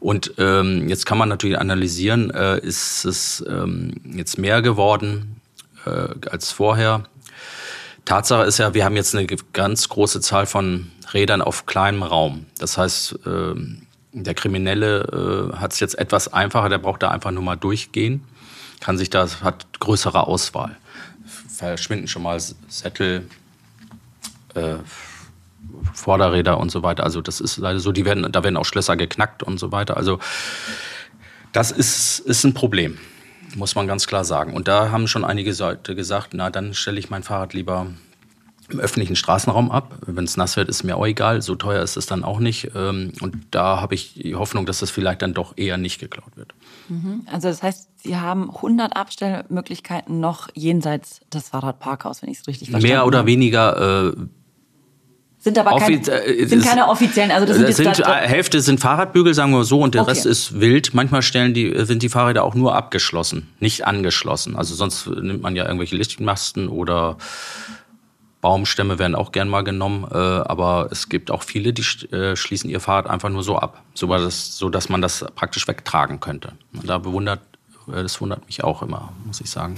Und ähm, jetzt kann man natürlich analysieren, äh, ist es ähm, jetzt mehr geworden äh, als vorher? Tatsache ist ja, wir haben jetzt eine ganz große Zahl von Rädern auf kleinem Raum. Das heißt, ähm, der Kriminelle äh, hat es jetzt etwas einfacher, der braucht da einfach nur mal durchgehen, kann sich da, hat größere Auswahl. Verschwinden schon mal Sättel, äh, Vorderräder und so weiter. Also das ist leider so, die werden, da werden auch Schlösser geknackt und so weiter. Also das ist, ist ein Problem muss man ganz klar sagen. Und da haben schon einige Leute gesagt, na, dann stelle ich mein Fahrrad lieber im öffentlichen Straßenraum ab. Wenn es nass wird, ist mir auch egal. So teuer ist es dann auch nicht. Ähm, und da habe ich die Hoffnung, dass das vielleicht dann doch eher nicht geklaut wird. Mhm. Also das heißt, Sie haben 100 Abstellmöglichkeiten noch jenseits des Fahrradparkhaus, wenn ich es richtig verstanden habe. Mehr oder weniger äh, sind aber kein, äh, sind keine offiziellen, also das sind, das sind Hälfte sind Fahrradbügel, sagen wir so, und der okay. Rest ist wild. Manchmal stellen die, sind die Fahrräder auch nur abgeschlossen, nicht angeschlossen. Also sonst nimmt man ja irgendwelche Lichtmasten oder Baumstämme werden auch gern mal genommen, äh, aber es gibt auch viele, die äh, schließen ihr Fahrrad einfach nur so ab, so, dass, so dass man das praktisch wegtragen könnte. Und da bewundert, äh, das wundert mich auch immer, muss ich sagen.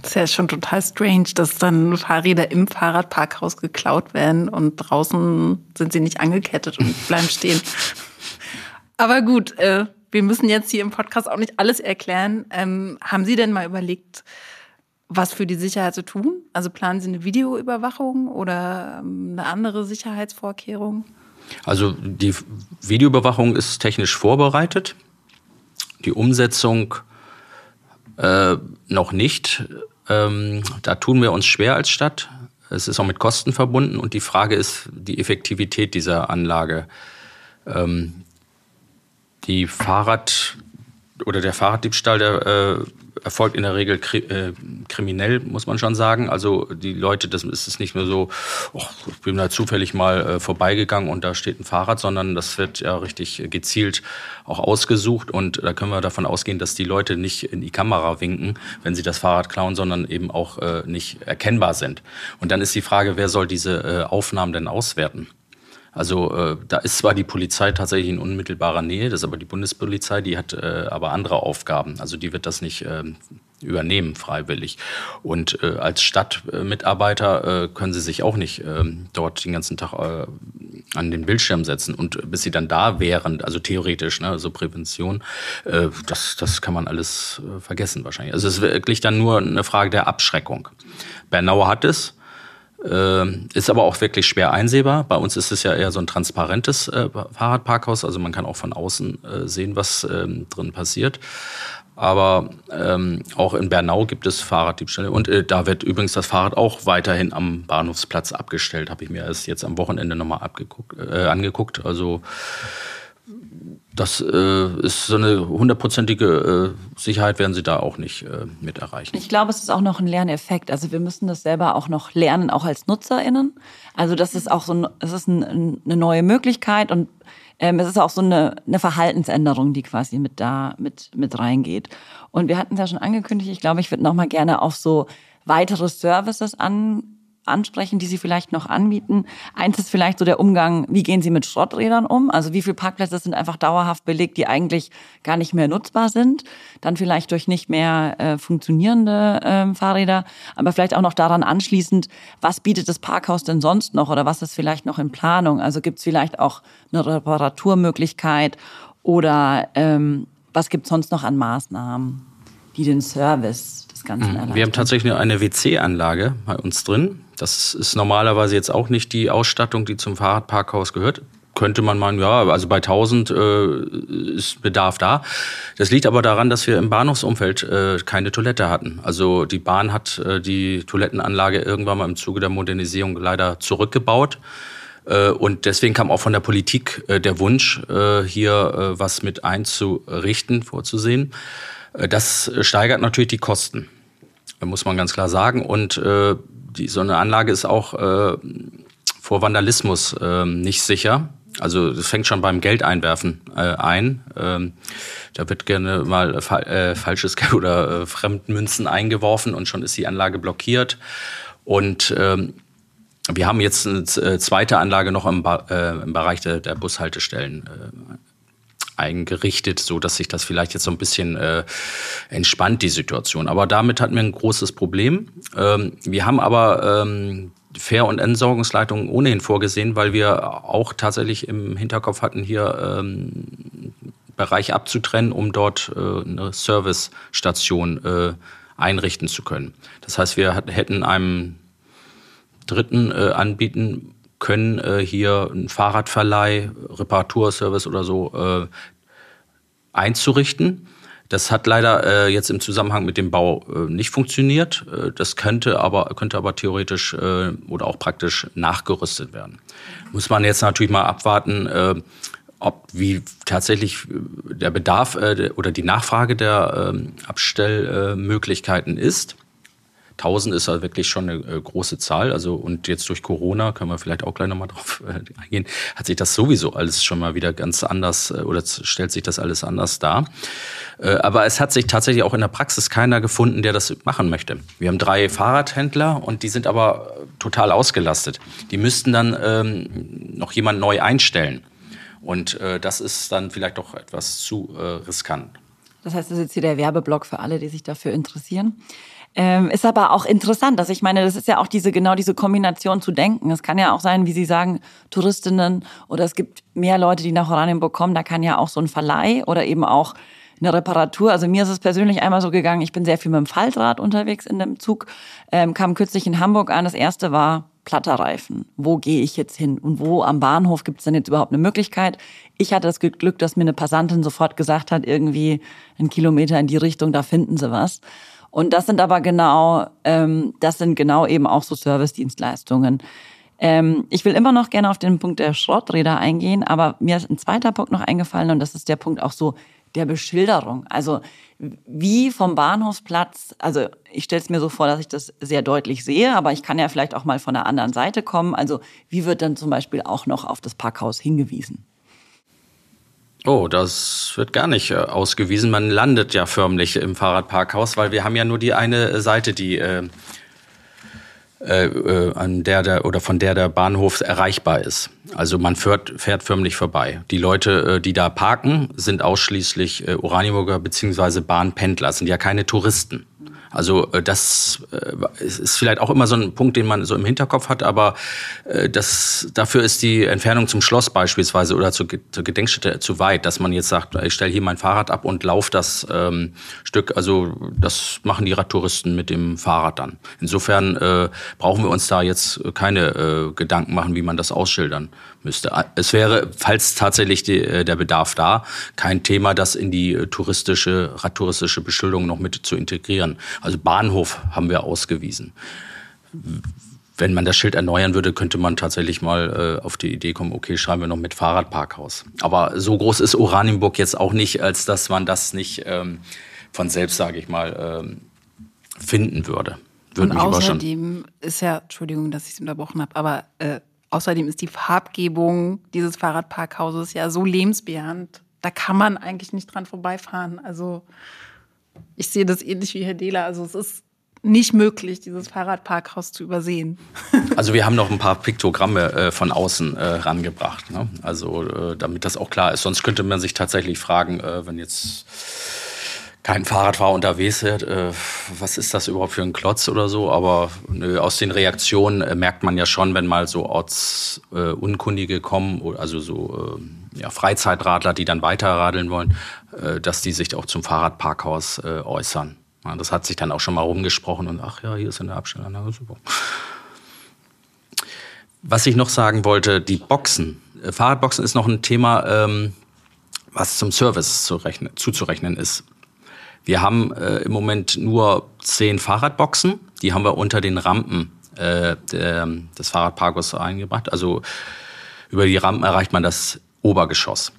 Das ist ja schon total strange, dass dann Fahrräder im Fahrradparkhaus geklaut werden und draußen sind sie nicht angekettet und [LAUGHS] bleiben stehen. Aber gut, äh, wir müssen jetzt hier im Podcast auch nicht alles erklären. Ähm, haben Sie denn mal überlegt, was für die Sicherheit zu tun? Also planen Sie eine Videoüberwachung oder ähm, eine andere Sicherheitsvorkehrung? Also die Videoüberwachung ist technisch vorbereitet. Die Umsetzung äh, noch nicht. Ähm, da tun wir uns schwer als Stadt. Es ist auch mit Kosten verbunden und die Frage ist die Effektivität dieser Anlage. Ähm, die Fahrrad oder der Fahrraddiebstahl, der äh, erfolgt in der Regel äh, kriminell, muss man schon sagen. Also die Leute, das ist es nicht nur so, oh, ich bin da zufällig mal äh, vorbeigegangen und da steht ein Fahrrad, sondern das wird ja richtig gezielt auch ausgesucht und da können wir davon ausgehen, dass die Leute nicht in die Kamera winken, wenn sie das Fahrrad klauen, sondern eben auch äh, nicht erkennbar sind. Und dann ist die Frage, wer soll diese äh, Aufnahmen denn auswerten? Also äh, da ist zwar die Polizei tatsächlich in unmittelbarer Nähe, das ist aber die Bundespolizei, die hat äh, aber andere Aufgaben. Also die wird das nicht äh, übernehmen freiwillig. Und äh, als Stadtmitarbeiter äh, können sie sich auch nicht äh, dort den ganzen Tag äh, an den Bildschirm setzen. Und bis sie dann da wären, also theoretisch, ne, also Prävention, äh, das, das kann man alles äh, vergessen wahrscheinlich. Also es ist wirklich dann nur eine Frage der Abschreckung. Bernauer hat es. Äh, ist aber auch wirklich schwer einsehbar. Bei uns ist es ja eher so ein transparentes äh, Fahrradparkhaus, also man kann auch von außen äh, sehen, was ähm, drin passiert. Aber ähm, auch in Bernau gibt es Fahrraddiebstähle. Und äh, da wird übrigens das Fahrrad auch weiterhin am Bahnhofsplatz abgestellt. Habe ich mir erst jetzt am Wochenende nochmal äh, angeguckt. Also das äh, ist so eine hundertprozentige äh, Sicherheit werden sie da auch nicht äh, mit erreichen. Ich glaube, es ist auch noch ein Lerneffekt. Also wir müssen das selber auch noch lernen, auch als NutzerInnen. Also das ist auch so ein, es ist ein, eine neue Möglichkeit und ähm, es ist auch so eine, eine Verhaltensänderung, die quasi mit da mit, mit reingeht. Und wir hatten es ja schon angekündigt, ich glaube, ich würde noch mal gerne auf so weitere Services an, ansprechen, die Sie vielleicht noch anbieten. Eins ist vielleicht so der Umgang, wie gehen Sie mit Schrotträdern um? Also wie viele Parkplätze sind einfach dauerhaft belegt, die eigentlich gar nicht mehr nutzbar sind? Dann vielleicht durch nicht mehr äh, funktionierende äh, Fahrräder, aber vielleicht auch noch daran anschließend, was bietet das Parkhaus denn sonst noch oder was ist vielleicht noch in Planung? Also gibt es vielleicht auch eine Reparaturmöglichkeit oder ähm, was gibt es sonst noch an Maßnahmen, die den Service des Ganzen mhm. erleichtern? Wir haben tatsächlich eine WC-Anlage bei uns drin. Das ist normalerweise jetzt auch nicht die Ausstattung, die zum Fahrradparkhaus gehört. Könnte man meinen, ja, also bei 1000 äh, ist Bedarf da. Das liegt aber daran, dass wir im Bahnhofsumfeld äh, keine Toilette hatten. Also die Bahn hat äh, die Toilettenanlage irgendwann mal im Zuge der Modernisierung leider zurückgebaut. Äh, und deswegen kam auch von der Politik äh, der Wunsch, äh, hier was mit einzurichten, vorzusehen. Das steigert natürlich die Kosten, muss man ganz klar sagen. Und die, so eine Anlage ist auch äh, vor Vandalismus äh, nicht sicher. Also das fängt schon beim Geldeinwerfen äh, ein. Ähm, da wird gerne mal fa äh, falsches Geld [LAUGHS] oder äh, Fremdmünzen eingeworfen und schon ist die Anlage blockiert. Und ähm, wir haben jetzt eine äh, zweite Anlage noch im, ba äh, im Bereich der, der Bushaltestellen äh, eingerichtet, so dass sich das vielleicht jetzt so ein bisschen äh, entspannt, die Situation. Aber damit hatten wir ein großes Problem. Ähm, wir haben aber ähm, Fähr- und Entsorgungsleitungen ohnehin vorgesehen, weil wir auch tatsächlich im Hinterkopf hatten, hier ähm, Bereich abzutrennen, um dort äh, eine Servicestation äh, einrichten zu können. Das heißt, wir hätten einem Dritten äh, anbieten können äh, hier einen Fahrradverleih, Reparaturservice oder so äh, einzurichten. Das hat leider äh, jetzt im Zusammenhang mit dem Bau äh, nicht funktioniert. Äh, das könnte aber, könnte aber theoretisch äh, oder auch praktisch nachgerüstet werden. Muss man jetzt natürlich mal abwarten, äh, ob wie tatsächlich äh, der Bedarf oder die Nachfrage der äh, Abstellmöglichkeiten ist. 1000 ist halt wirklich schon eine äh, große Zahl. Also und jetzt durch Corona können wir vielleicht auch gleich nochmal drauf [LAUGHS] äh, eingehen, hat sich das sowieso alles schon mal wieder ganz anders äh, oder stellt sich das alles anders dar. Aber es hat sich tatsächlich auch in der Praxis keiner gefunden, der das machen möchte. Wir haben drei Fahrradhändler und die sind aber total ausgelastet. Die müssten dann ähm, noch jemand neu einstellen. Und das ist dann vielleicht doch etwas zu riskant. Das heißt, das ist jetzt hier der Werbeblock für alle, die sich dafür interessieren. Ähm, ist aber auch interessant, dass ich meine, das ist ja auch diese genau diese Kombination zu denken. Es kann ja auch sein, wie Sie sagen, Touristinnen oder es gibt mehr Leute, die nach Oranienburg kommen. Da kann ja auch so ein Verleih oder eben auch eine Reparatur. Also mir ist es persönlich einmal so gegangen, ich bin sehr viel mit dem Faltrad unterwegs in dem Zug, ähm, kam kürzlich in Hamburg an. Das erste war platter Reifen. Wo gehe ich jetzt hin? Und wo am Bahnhof gibt es denn jetzt überhaupt eine Möglichkeit? Ich hatte das Glück, dass mir eine Passantin sofort gesagt hat, irgendwie einen Kilometer in die Richtung, da finden sie was. Und das sind aber genau, ähm, das sind genau eben auch so Service-Dienstleistungen. Ähm, ich will immer noch gerne auf den Punkt der Schrotträder eingehen, aber mir ist ein zweiter Punkt noch eingefallen und das ist der Punkt auch so der Beschilderung. Also wie vom Bahnhofsplatz, also ich stelle es mir so vor, dass ich das sehr deutlich sehe, aber ich kann ja vielleicht auch mal von der anderen Seite kommen. Also wie wird dann zum Beispiel auch noch auf das Parkhaus hingewiesen? Oh, das wird gar nicht äh, ausgewiesen. Man landet ja förmlich im Fahrradparkhaus, weil wir haben ja nur die eine Seite, die äh, äh, äh, an der der oder von der der Bahnhof erreichbar ist. Also man fährt, fährt förmlich vorbei. Die Leute, äh, die da parken, sind ausschließlich äh, Oranienburger beziehungsweise Bahnpendler, sind ja keine Touristen. Also äh, das äh, ist vielleicht auch immer so ein Punkt, den man so im Hinterkopf hat, aber äh, das, dafür ist die Entfernung zum Schloss beispielsweise oder zur, Gedenkstätte zu weit, dass man jetzt sagt, ich stelle hier mein Fahrrad ab und laufe das ähm, Stück. Also das machen die Radtouristen mit dem Fahrrad dann. Insofern äh, brauchen wir uns da jetzt keine äh, Gedanken machen, wie man das ausschildern müsste. Es wäre, falls tatsächlich die, äh, der Bedarf da, kein Thema, das in die äh, touristische, radtouristische Beschilderung noch mit zu integrieren. Also Bahnhof haben wir ausgewiesen. Wenn man das Schild erneuern würde, könnte man tatsächlich mal äh, auf die Idee kommen, okay, schreiben wir noch mit Fahrradparkhaus. Aber so groß ist Oranienburg jetzt auch nicht, als dass man das nicht ähm, von selbst, sage ich mal, ähm, finden würde. Würde Und außerdem ist ja, Entschuldigung, dass ich es unterbrochen habe, aber äh, Außerdem ist die Farbgebung dieses Fahrradparkhauses ja so lebensbejahend. Da kann man eigentlich nicht dran vorbeifahren. Also ich sehe das ähnlich wie Herr Dehler. Also es ist nicht möglich, dieses Fahrradparkhaus zu übersehen. [LAUGHS] Also wir haben noch ein paar Piktogramme äh, von außen äh, rangebracht. Ne? Also äh, damit das auch klar ist. Sonst könnte man sich tatsächlich fragen, äh, wenn jetzt kein Fahrradfahrer unterwegs ist, äh, was ist das überhaupt für ein Klotz oder so? Aber nö, aus den Reaktionen äh, merkt man ja schon, wenn mal so Ortsunkundige kommen, also so äh, ja, Freizeitradler, die dann weiterradeln wollen, äh, dass die sich auch zum Fahrradparkhaus äh, äußern. Ja, das hat sich dann auch schon mal rumgesprochen und ach ja, hier ist eine Abstellanlage, super. Was ich noch sagen wollte, die Boxen. Äh, Fahrradboxen ist noch ein Thema, ähm, was zum Service zu rechnen, zuzurechnen ist. Wir haben äh, im Moment nur zehn Fahrradboxen. Die haben wir unter den Rampen äh, der, des Fahrradparkos eingebracht. Also über die Rampen erreicht man das Obergeschoss.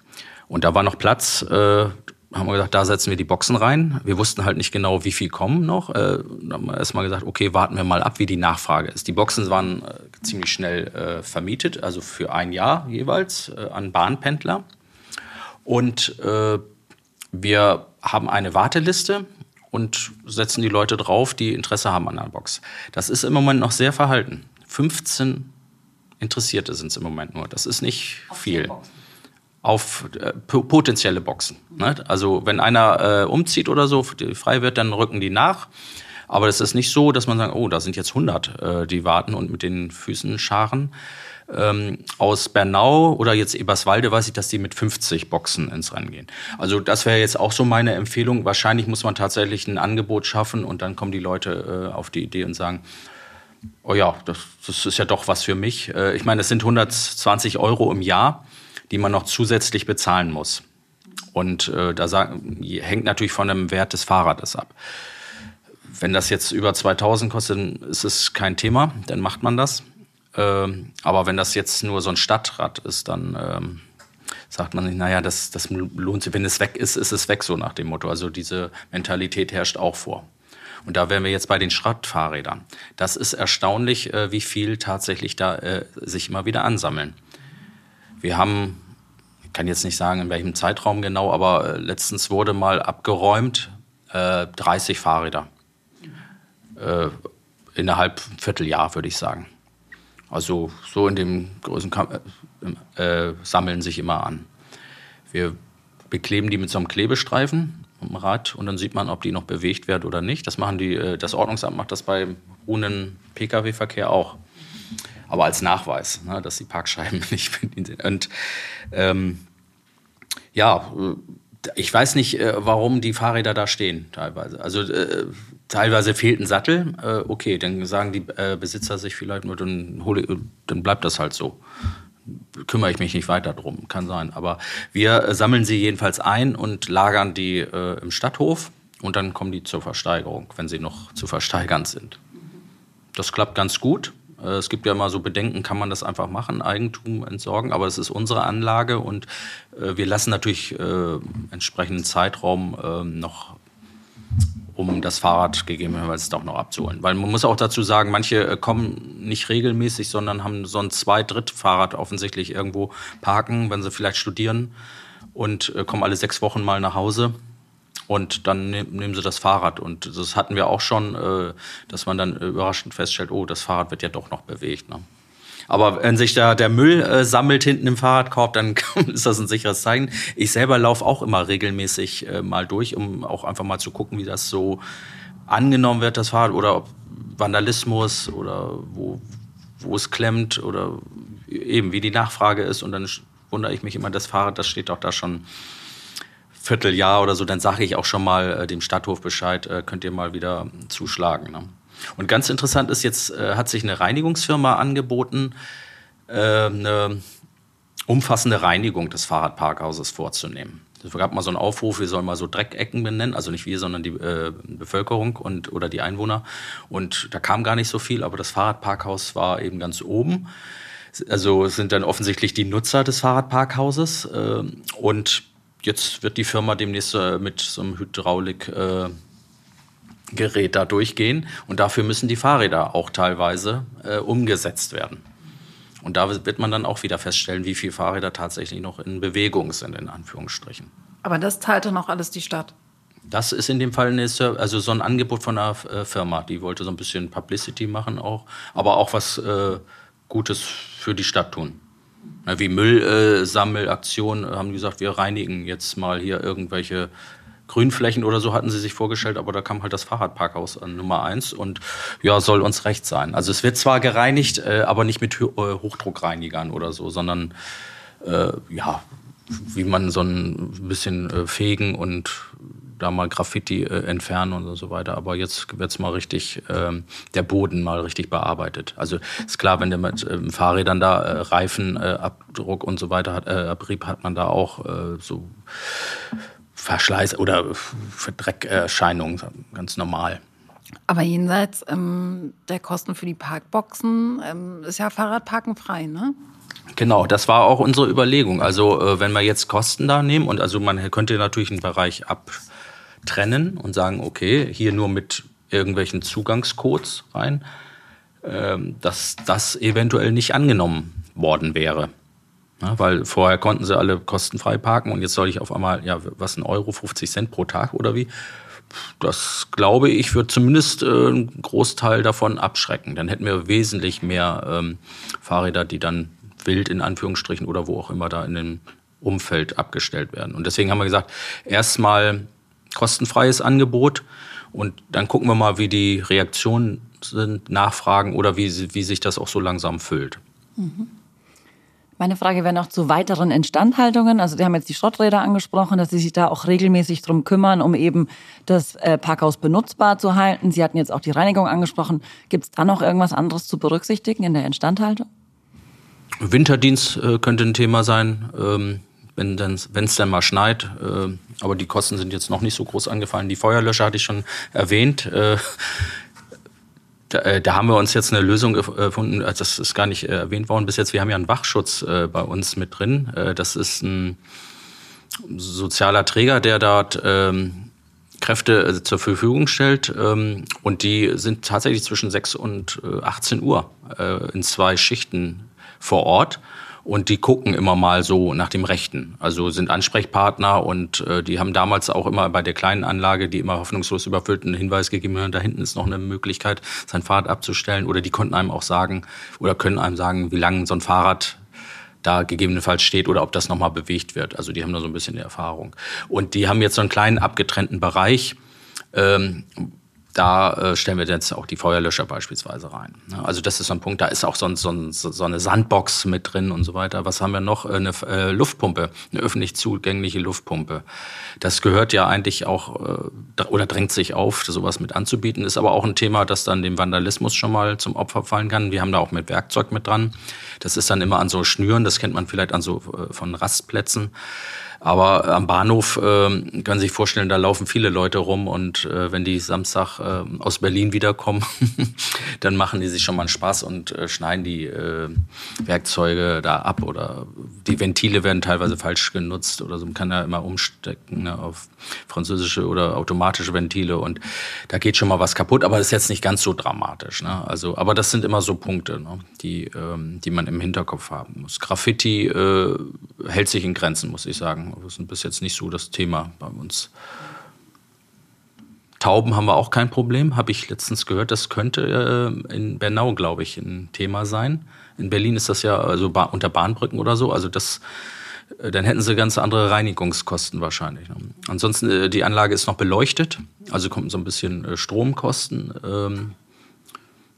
Und da war noch Platz. Äh, haben wir gesagt, da setzen wir die Boxen rein. Wir wussten halt nicht genau, wie viel kommen noch. Äh, dann haben wir erstmal gesagt, okay, warten wir mal ab, wie die Nachfrage ist. Die Boxen waren äh, ziemlich schnell äh, vermietet, also für ein Jahr jeweils äh, an Bahnpendler. Und äh, wir haben eine Warteliste und setzen die Leute drauf, die Interesse haben an einer Box. Das ist im Moment noch sehr verhalten. 15 Interessierte sind es im Moment nur. Das ist nicht Auf viel. Auf äh, potenzielle Boxen. Ne? Also wenn einer äh, umzieht oder so, frei wird, dann rücken die nach. Aber es ist nicht so, dass man sagt, oh, da sind jetzt 100, äh, die warten und mit den Füßen scharen. Ähm, aus Bernau oder jetzt Eberswalde weiß ich, dass die mit 50 Boxen ins Rennen gehen. Also das wäre jetzt auch so meine Empfehlung. Wahrscheinlich muss man tatsächlich ein Angebot schaffen und dann kommen die Leute äh, auf die Idee und sagen, oh ja, das, das ist ja doch was für mich. Äh, ich meine, es sind 120 Euro im Jahr, die man noch zusätzlich bezahlen muss. Und äh, da sagen, hängt natürlich von dem Wert des Fahrrades ab. Wenn das jetzt über 2000 kostet, ist es kein Thema, dann macht man das. Ähm, aber wenn das jetzt nur so ein Stadtrad ist, dann ähm, sagt man sich, naja, das, das lohnt sich. Wenn es weg ist, ist es weg, so nach dem Motto. Also diese Mentalität herrscht auch vor. Und da wären wir jetzt bei den Stadtfahrrädern. Das ist erstaunlich, äh, wie viel tatsächlich da äh, sich immer wieder ansammeln. Wir haben, ich kann jetzt nicht sagen, in welchem Zeitraum genau, aber äh, letztens wurde mal abgeräumt äh, 30 Fahrräder. Äh, innerhalb Vierteljahr, würde ich sagen. Also so in dem großen Kam äh, äh, sammeln sich immer an. Wir bekleben die mit so einem Klebestreifen am Rad und dann sieht man, ob die noch bewegt werden oder nicht. Das machen die, äh, das Ordnungsamt macht das beim ruhenden Pkw-Verkehr auch. Aber als Nachweis, ne, dass die Parkscheiben [LAUGHS] nicht bedient sind. Und ähm, ja, äh, ich weiß nicht, äh, warum die Fahrräder da stehen teilweise. Also äh, teilweise fehlt ein Sattel. Äh, okay, dann sagen die äh, Besitzer sich vielleicht nur, dann, hole, dann bleibt das halt so. Kümmere ich mich nicht weiter drum, kann sein. Aber wir äh, sammeln sie jedenfalls ein und lagern die äh, im Stadthof und dann kommen die zur Versteigerung, wenn sie noch zu versteigern sind. Das klappt ganz gut. Äh, es gibt ja immer so Bedenken, kann man das einfach machen, Eigentum entsorgen, aber es ist unsere Anlage und äh, wir lassen natürlich entsprechenden Zeitraum noch um das Fahrrad gegebenenfalls doch noch abzuholen. Weil man muss auch dazu sagen, manche äh, kommen nicht regelmäßig, sondern haben so ein Zwei-, Dritt-Fahrrad offensichtlich irgendwo parken, wenn sie vielleicht studieren und äh, kommen alle sechs Wochen mal nach Hause und dann ne nehmen sie das Fahrrad. Und das hatten wir auch schon, äh, dass man dann überraschend feststellt, oh, das Fahrrad wird ja doch noch bewegt. Ne? Aber wenn sich da der Müll äh, sammelt hinten im Fahrradkorb, dann [LAUGHS] ist das ein sicheres Zeichen. Ich selber laufe auch immer regelmäßig äh, mal durch, um auch einfach mal zu gucken, wie das so angenommen wird, das Fahrrad, oder ob Vandalismus oder wo, wo es klemmt oder eben wie die Nachfrage ist. Und dann wundere ich mich immer, das Fahrrad, das steht doch da schon Vierteljahr oder so, dann sage ich auch schon mal äh, dem Stadthof Bescheid, äh, könnt ihr mal wieder zuschlagen. Ne? Und ganz interessant ist, jetzt äh, hat sich eine Reinigungsfirma angeboten, äh, eine umfassende Reinigung des Fahrradparkhauses vorzunehmen. Es gab mal so einen Aufruf, wir sollen mal so Dreckecken benennen, also nicht wir, sondern die äh, Bevölkerung und, oder die Einwohner. Und da kam gar nicht so viel, aber das Fahrradparkhaus war eben ganz oben. Also sind dann offensichtlich die Nutzer des Fahrradparkhauses. Äh, und jetzt wird die Firma demnächst äh, mit so einem Hydraulik äh, Gerät da durchgehen. Und dafür müssen die Fahrräder auch teilweise äh, umgesetzt werden. Und da wird man dann auch wieder feststellen, wie viele Fahrräder tatsächlich noch in Bewegung sind, in Anführungsstrichen. Aber das zahlt dann auch alles die Stadt? Das ist in dem Fall eine, also so ein Angebot von einer äh, Firma, die wollte so ein bisschen Publicity machen auch, aber auch was äh, Gutes für die Stadt tun. Wie Müllsammelaktionen haben die gesagt, wir reinigen jetzt mal hier irgendwelche Grünflächen oder so hatten sie sich vorgestellt, aber da kam halt das Fahrradparkhaus an Nummer eins und ja, soll uns recht sein. Also es wird zwar gereinigt, äh, aber nicht mit äh, Hochdruckreinigern oder so, sondern äh, ja, wie man so ein bisschen äh, fegen und da mal Graffiti äh, entfernen und so weiter. Aber jetzt wird's mal richtig, äh, der Boden mal richtig bearbeitet. Also ist klar, wenn der mit äh, Fahrrädern da äh, Reifenabdruck und so weiter hat, Abrieb hat man da auch so Verschleiß oder Verdreckerscheinungen, ganz normal. Aber jenseits ähm, der Kosten für die Parkboxen ähm, ist ja Fahrradparken frei, ne? Genau, das war auch unsere Überlegung. Also äh, wenn wir jetzt Kosten da nehmen und also man könnte natürlich einen Bereich abtrennen und sagen, okay, hier nur mit irgendwelchen Zugangscodes rein, äh, dass das eventuell nicht angenommen worden wäre. Ja, weil vorher konnten sie alle kostenfrei parken und jetzt soll ich auf einmal, ja, was, ein Euro, 50 Cent pro Tag oder wie? Das glaube ich, wird zumindest äh, einen Großteil davon abschrecken. Dann hätten wir wesentlich mehr ähm, Fahrräder, die dann wild in Anführungsstrichen oder wo auch immer da in dem Umfeld abgestellt werden. Und deswegen haben wir gesagt, erstmal kostenfreies Angebot und dann gucken wir mal, wie die Reaktionen sind, Nachfragen oder wie, wie sich das auch so langsam füllt. Mhm. Meine Frage wäre noch zu weiteren Instandhaltungen. Also, Sie haben jetzt die Schrotträder angesprochen, dass Sie sich da auch regelmäßig drum kümmern, um eben das äh, Parkhaus benutzbar zu halten. Sie hatten jetzt auch die Reinigung angesprochen. Gibt es da noch irgendwas anderes zu berücksichtigen in der Instandhaltung? Winterdienst äh, könnte ein Thema sein, ähm, wenn es dann mal schneit. Äh, aber die Kosten sind jetzt noch nicht so groß angefallen. Die Feuerlöscher hatte ich schon erwähnt. Äh, da, äh, da, haben wir uns jetzt eine Lösung gefunden, äh, das ist gar nicht äh, erwähnt worden bis jetzt. Wir haben ja einen Wachschutz äh, bei uns mit drin. Äh, das ist ein sozialer Träger, der dort ähm, Kräfte zur Verfügung stellt. Ähm, und die sind tatsächlich zwischen 6 und 18 Uhr äh, in zwei Schichten vor Ort und die gucken immer mal so nach dem Rechten. Also sind Ansprechpartner und äh, die haben damals auch immer bei der kleinen Anlage, die immer hoffnungslos überfüllt, einen Hinweis gegeben, da hinten ist noch eine Möglichkeit, sein Fahrrad abzustellen. Oder die konnten einem auch sagen oder können einem sagen, wie lange so ein Fahrrad da gegebenenfalls steht oder ob das nochmal bewegt wird. Also die haben da so ein bisschen die Erfahrung. Und die haben jetzt so einen kleinen abgetrennten Bereich, ähm, da äh, stellen wir jetzt auch die Feuerlöscher beispielsweise rein. Ne? Also das ist so ein Punkt, da ist auch so, ein, so, ein, so eine Sandbox mit drin und so weiter. Was haben wir noch? Eine äh, Luftpumpe, eine öffentlich zugängliche Luftpumpe. Das gehört ja eigentlich auch äh, oder drängt sich auf, sowas mit anzubieten. Ist aber auch ein Thema, das dann dem Vandalismus schon mal zum Opfer fallen kann. Wir haben da auch mit Werkzeug mit dran. Das ist dann immer an so Schnüren, das kennt man vielleicht an so äh, von Rastplätzen Aber am Bahnhof äh, können Sie sich vorstellen, da laufen viele Leute rum und äh, wenn die Samstag äh, aus Berlin wiederkommen, [LAUGHS] dann machen die sich schon mal einen Spaß und äh, schneiden die äh, Werkzeuge da ab oder die Ventile werden teilweise falsch genutzt oder so. Man kann ja immer umstecken ne, auf französische oder automatische Ventile und da geht schon mal was kaputt, aber ist jetzt nicht ganz so dramatisch. Ne? Also, aber das sind immer so Punkte, ne, die, ähm, die man im Hinterkopf haben muss. Graffiti äh, hält sich in Grenzen, muss ich sagen. Das ist bis jetzt nicht so das Thema bei uns. Tauben haben wir auch kein Problem, habe ich letztens gehört. Das könnte äh, in Bernau, glaube ich, ein Thema sein. In Berlin ist das ja also unter Bahnbrücken oder so. Also das, äh, dann hätten sie ganz andere Reinigungskosten wahrscheinlich. Ne? Ansonsten, äh, die Anlage ist noch beleuchtet, also kommt so ein bisschen äh, Stromkosten ähm,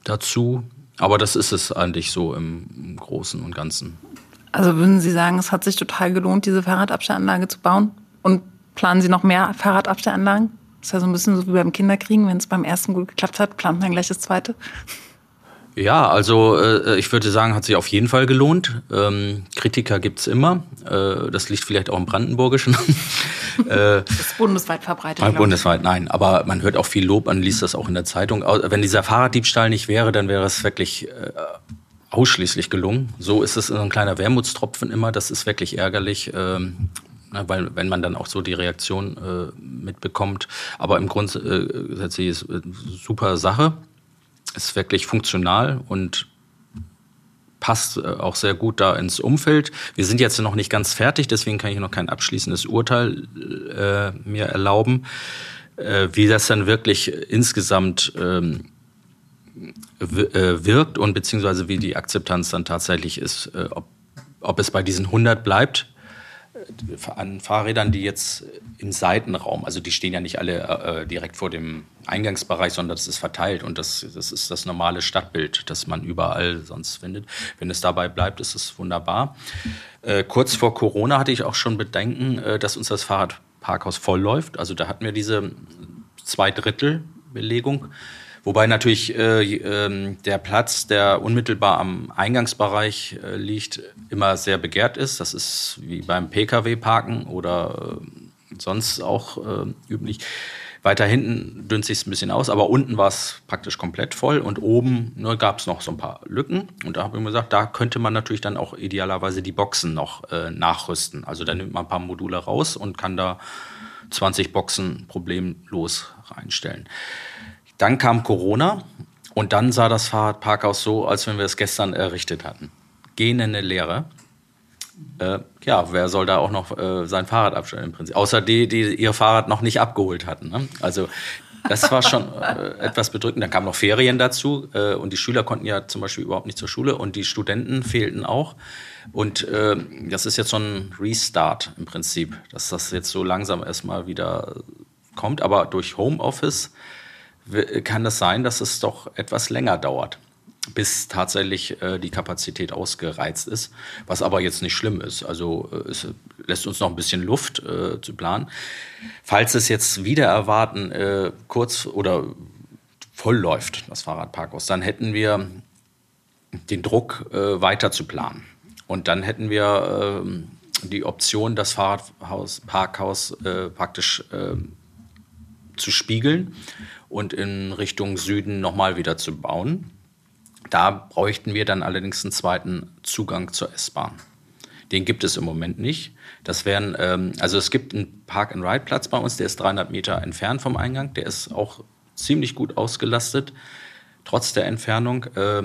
dazu. Aber das ist es eigentlich so im, im Großen und Ganzen. Also würden Sie sagen, es hat sich total gelohnt, diese Fahrradabstellanlage zu bauen? Und planen Sie noch mehr Fahrradabstellanlagen? Das ist ja so ein bisschen so wie beim Kinderkriegen, wenn es beim ersten gut geklappt hat, plant man gleich das zweite. Ja, also äh, ich würde sagen, hat sich auf jeden Fall gelohnt. Ähm, Kritiker gibt's immer. Äh, das liegt vielleicht auch im Brandenburgischen. [LAUGHS] äh, das ist bundesweit verbreitet. Äh, bundesweit, nein. Aber man hört auch viel Lob, man liest das auch in der Zeitung. Wenn dieser Fahrraddiebstahl nicht wäre, dann wäre es wirklich äh, ausschließlich gelungen. So ist es ein kleiner Wermutstropfen immer. Das ist wirklich ärgerlich. Ähm, weil wenn man dann auch so die Reaktion äh, mitbekommt. Aber im Grunde äh, ist es eine super Sache. Ist wirklich funktional und passt äh, auch sehr gut da ins Umfeld. Wir sind jetzt noch nicht ganz fertig, deswegen kann ich noch kein abschließendes Urteil äh, mir erlauben, äh, wie das dann wirklich insgesamt ähm, äh, wirkt und beziehungsweise wie die Akzeptanz dann tatsächlich ist, äh, ob, ob es bei diesen 100 bleibt äh, an Fahrrädern, die jetzt im Seitenraum, also die stehen ja nicht alle äh, direkt vor dem Eingangsbereich, sondern das ist verteilt und das, das ist das normale Stadtbild, das man überall sonst findet. Wenn es dabei bleibt, ist es wunderbar. Äh, kurz vor Corona hatte ich auch schon Bedenken, äh, dass uns das Fahrradparkhaus vollläuft. Also da hatten wir diese Zweidrittelbelegung. Wobei natürlich äh, äh, der Platz, der unmittelbar am Eingangsbereich äh, liegt, immer sehr begehrt ist. Das ist wie beim Pkw-Parken oder äh, sonst auch äh, üblich. Weiter hinten dünnt sich ein bisschen aus, aber unten war es praktisch komplett voll und oben ne, gab es noch so ein paar Lücken. Und da habe ich mir gesagt, da könnte man natürlich dann auch idealerweise die Boxen noch äh, nachrüsten. Also da nimmt man ein paar Module raus und kann da 20 Boxen problemlos reinstellen. Dann kam Corona und dann sah das Fahrradparkhaus so, als wenn wir es gestern errichtet hatten. Gähnende Leere. Äh, ja, wer soll da auch noch äh, sein Fahrrad abstellen im Prinzip? Außer die, die ihr Fahrrad noch nicht abgeholt hatten. Ne? Also das war schon [LAUGHS] äh, etwas bedrückend. Dann kamen noch Ferien dazu äh, und die Schüler konnten ja zum Beispiel überhaupt nicht zur Schule und die Studenten fehlten auch. Und äh, das ist jetzt so ein Restart im Prinzip, dass das jetzt so langsam erstmal wieder kommt. Aber durch Homeoffice kann es sein, dass es doch etwas länger dauert, bis tatsächlich äh, die Kapazität ausgereizt ist, was aber jetzt nicht schlimm ist. Also äh, es lässt uns noch ein bisschen Luft äh, zu planen. Falls es jetzt wieder erwarten, äh, kurz oder voll läuft, das Fahrradparkhaus, dann hätten wir den Druck, äh, weiter zu planen. Und dann hätten wir ähm, die Option, das Fahrradparkhaus äh, praktisch ähm, zu spiegeln und in Richtung Süden nochmal wieder zu bauen. Da bräuchten wir dann allerdings einen zweiten Zugang zur S-Bahn. Den gibt es im Moment nicht. Das wären, ähm, also es gibt einen Park-and-Ride-Platz bei uns, der ist 300 Meter entfernt vom Eingang. Der ist auch ziemlich gut ausgelastet, trotz der Entfernung. Äh,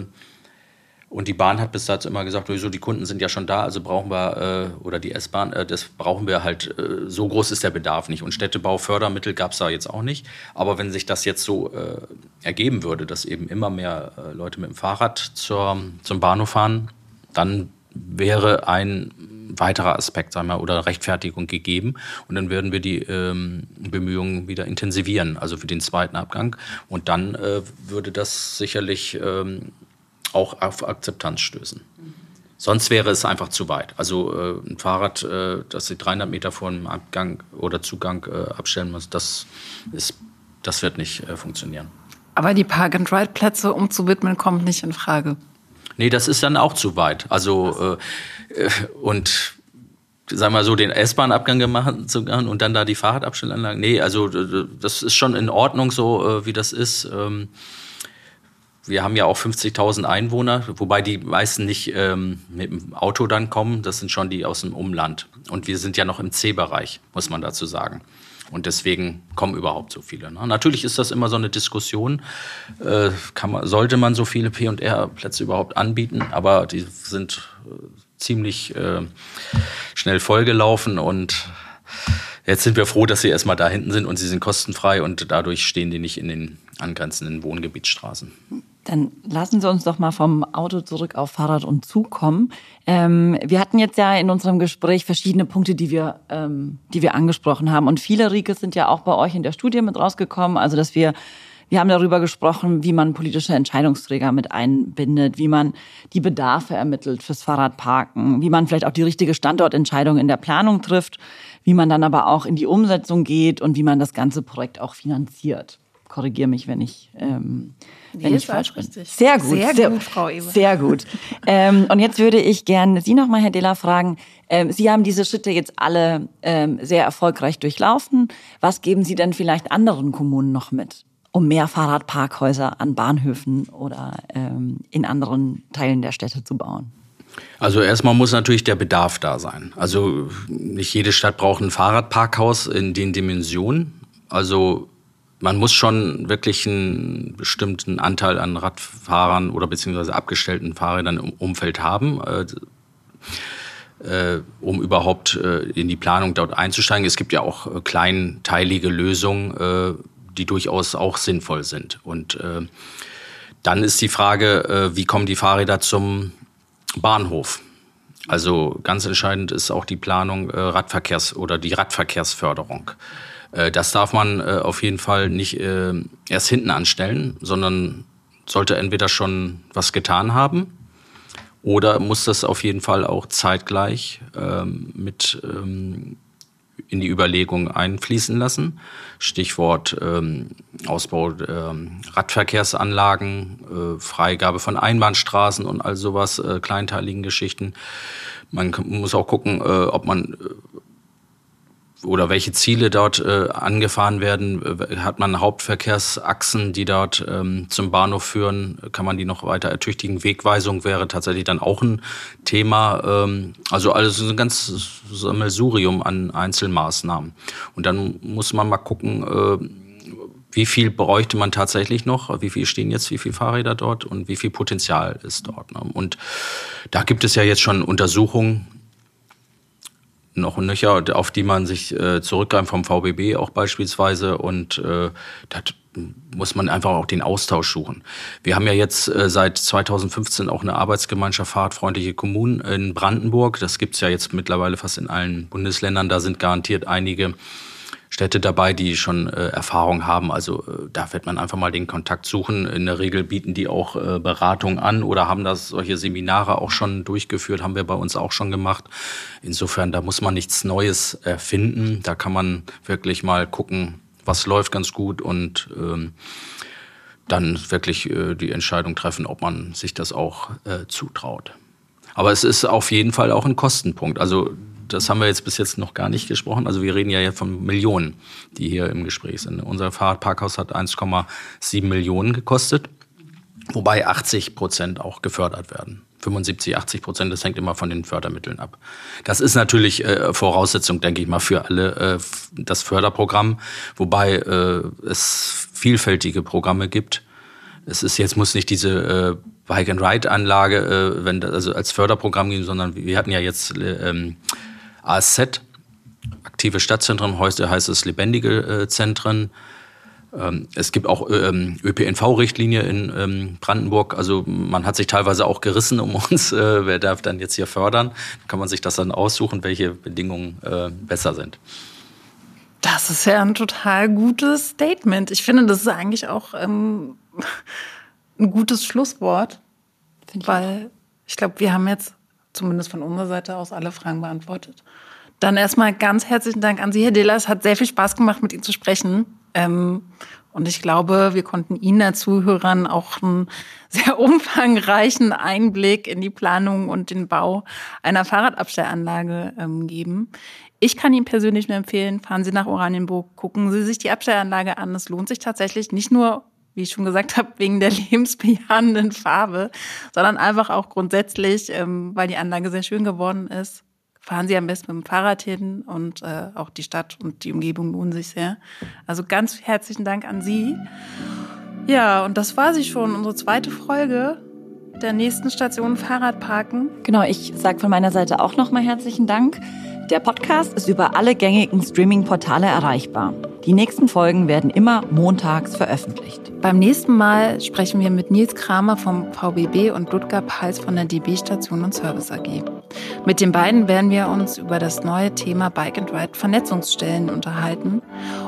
und die Bahn hat bis dato immer gesagt, so die Kunden sind ja schon da, also brauchen wir, äh, oder die S-Bahn, äh, das brauchen wir halt, äh, so groß ist der Bedarf nicht. Und Städtebaufördermittel gab es da jetzt auch nicht. Aber wenn sich das jetzt so äh, ergeben würde, dass eben immer mehr äh, Leute mit dem Fahrrad zur, zum Bahnhof fahren, dann wäre ein weiterer Aspekt sagen wir, oder Rechtfertigung gegeben. Und dann würden wir die ähm, Bemühungen wieder intensivieren, also für den zweiten Abgang. Und dann äh, würde das sicherlich ähm, auch auf Akzeptanz stößen. Sonst wäre es einfach zu weit. Also äh, ein Fahrrad, äh, das sie 300 Meter vor dem Abgang oder Zugang äh, abstellen muss, das, ist, das wird nicht äh, funktionieren. Aber die Park-and-Ride-Plätze umzuwidmen, kommt nicht in Frage. Nee, das ist dann auch zu weit. Also äh, äh, und sagen wir so, den S-Bahn-Abgang gemacht und dann da die Fahrradabstellanlage. Nee, also das ist schon in Ordnung so, wie das ist. Ähm, wir haben ja auch 50.000 Einwohner, wobei die meisten nicht ähm, mit dem Auto dann kommen. Das sind schon die aus dem Umland. Und wir sind ja noch im C-Bereich, muss man dazu sagen. Und deswegen kommen überhaupt so viele. Ne? Natürlich ist das immer so eine Diskussion. Äh, man, sollte man so viele P&R-Plätze überhaupt anbieten? Aber die sind äh, ziemlich äh, schnell vollgelaufen und jetzt sind wir froh, dass sie erstmal da hinten sind und sie sind kostenfrei und dadurch stehen die nicht in den angrenzenden Wohngebietsstraßen. Dann lassen Sie uns doch mal vom Auto zurück auf Fahrrad und Zug kommen. Ähm, wir hatten jetzt ja in unserem Gespräch verschiedene Punkte, die wir, ähm, die wir angesprochen haben. Und viele, Rike, sind ja auch bei euch in der Studie mit rausgekommen. Also, dass wir, wir haben darüber gesprochen, wie man politische Entscheidungsträger mit einbindet, wie man die Bedarfe ermittelt fürs Fahrradparken, wie man vielleicht auch die richtige Standortentscheidung in der Planung trifft, wie man dann aber auch in die Umsetzung geht und wie man das ganze Projekt auch finanziert korrigiere mich, wenn ich, ähm, nee, wenn ich falsch bin. Richtig. Sehr gut, sehr, sehr gut, Frau Ewe. Sehr gut. [LAUGHS] ähm, und jetzt würde ich gerne Sie nochmal, Herr Diller, fragen. Ähm, Sie haben diese Schritte jetzt alle ähm, sehr erfolgreich durchlaufen. Was geben Sie denn vielleicht anderen Kommunen noch mit? um mehr Fahrradparkhäuser an Bahnhöfen oder ähm, in anderen Teilen der Städte zu bauen? Also erstmal muss natürlich der Bedarf da sein. Also nicht jede Stadt braucht ein Fahrradparkhaus in den Dimensionen. Also man muss schon wirklich einen bestimmten Anteil an Radfahrern oder beziehungsweise abgestellten Fahrrädern im Umfeld haben. Äh, äh, um überhaupt äh, in die Planung dort einzusteigen. Es gibt ja auch äh, kleinteilige Lösungen, äh, die durchaus auch sinnvoll sind. Und äh, dann ist die Frage, wie kommen die Fahrräder zum Bahnhof? Also ganz entscheidend ist auch die Planung Radverkehrs- oder die Radverkehrsförderung. Äh, das darf man äh, auf jeden Fall nicht äh, erst hinten anstellen, sondern sollte entweder schon was getan haben oder muss das auf jeden Fall auch zeitgleich ähm, mit ähm, in die Überlegung einfließen lassen. Stichwort ähm, Ausbau ähm, Radverkehrsanlagen, äh, Freigabe von Einbahnstraßen und all sowas, äh, kleinteiligen Geschichten. Man muss auch gucken, äh, ob man oder welche Ziele dort äh, angefahren werden? Äh, hat man Hauptverkehrsachsen, die dort ähm, zum Bahnhof führen? Kann man die noch weiter ertüchtigen? Wegweisung wäre tatsächlich dann auch ein Thema. Ähm, also alles ein ganz Sammelsurium an Einzelmaßnahmen. Und dann muss man mal gucken, äh, wie viel bräuchte man tatsächlich noch? Wie viel stehen jetzt, wie viele Fahrräder dort und wie viel Potenzial ist dort? Ne? Und da gibt es ja jetzt schon Untersuchungen, noch nöcher, auf die man sich äh, zurückgreift vom VBB auch beispielsweise und äh, das muss man einfach auch den Austausch suchen. Wir haben ja jetzt äh, seit 2015 auch eine Arbeitsgemeinschaft Fahrradfreundliche Kommunen in Brandenburg. Das gibt's ja jetzt mittlerweile fast in allen Bundesländern. Da sind garantiert einige Städte dabei, die schon äh, Erfahrung haben. Also äh, da wird man einfach mal den Kontakt suchen. In der Regel bieten die auch äh, Beratung an oder haben das solche Seminare auch schon durchgeführt, haben wir bei uns auch schon gemacht. Insofern, da muss man nichts Neues erfinden. Da kann man wirklich mal gucken, was läuft ganz gut und ähm, dann wirklich äh, die Entscheidung treffen, ob man sich das auch äh, zutraut. Aber es ist auf jeden Fall auch ein Kostenpunkt. Also das haben wir jetzt bis jetzt noch gar nicht gesprochen. Also wir reden ja von Millionen, die hier im Gespräch sind. Unser Fahrradparkhaus hat 1,7 Millionen gekostet, wobei 80 Prozent auch gefördert werden. 75, 80 Prozent, das hängt immer von den Fördermitteln ab. Das ist natürlich äh, Voraussetzung, denke ich mal, für alle äh, das Förderprogramm, wobei äh, es vielfältige Programme gibt. Es ist jetzt muss nicht diese äh, Bike and Ride Anlage, äh, wenn also als Förderprogramm gehen, sondern wir hatten ja jetzt äh, ähm, ASZ, aktive Stadtzentren, heute heißt es lebendige äh, Zentren. Ähm, es gibt auch ähm, ÖPNV-Richtlinie in ähm, Brandenburg. Also man hat sich teilweise auch gerissen um [LAUGHS] uns. Äh, wer darf dann jetzt hier fördern? Da kann man sich das dann aussuchen, welche Bedingungen äh, besser sind. Das ist ja ein total gutes Statement. Ich finde, das ist eigentlich auch ähm, [LAUGHS] ein gutes Schlusswort, ich weil ich glaube, wir haben jetzt zumindest von unserer Seite aus alle Fragen beantwortet. Dann erstmal ganz herzlichen Dank an Sie, Herr Diller. Es hat sehr viel Spaß gemacht, mit Ihnen zu sprechen. Ähm, Und ich glaube, wir konnten Ihnen als Zuhörern auch einen [LAUGHS] sehr umfangreichen Einblick in die Planung und den Bau einer Fahrradabstellanlage ähm, geben. Ich kann Ihnen persönlich nur empfehlen, fahren Sie nach Oranienburg, gucken Sie sich die Abstellanlage an. Es lohnt sich tatsächlich nicht nur wie ich schon gesagt habe, wegen der [LAUGHS] lebensbejahenden Farbe, sondern einfach auch grundsätzlich, ähm, weil die Anlage sehr schön geworden ist. Fahren Sie am besten mit dem Fahrrad hin und äh, auch die Stadt und die Umgebung lohnen sich sehr. Also ganz herzlichen Dank an Sie. Ja, und das war sie schon, unsere zweite Folge der nächsten Station Fahrradparken. Genau, ich sage von meiner Seite auch nochmal herzlichen Dank. Der Podcast ist über alle gängigen Streaming-Portale erreichbar. Die nächsten Folgen werden immer montags veröffentlicht. Beim nächsten Mal sprechen wir mit Nils Kramer vom VBB und Ludger Peis von der DB Station und Service AG. Mit den beiden werden wir uns über das neue Thema Bike and Ride Vernetzungsstellen unterhalten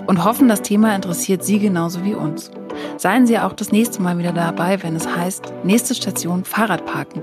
und hoffen, das Thema interessiert Sie genauso wie uns. Seien Sie auch das nächste Mal wieder dabei, wenn es heißt, nächste Station Fahrradparken.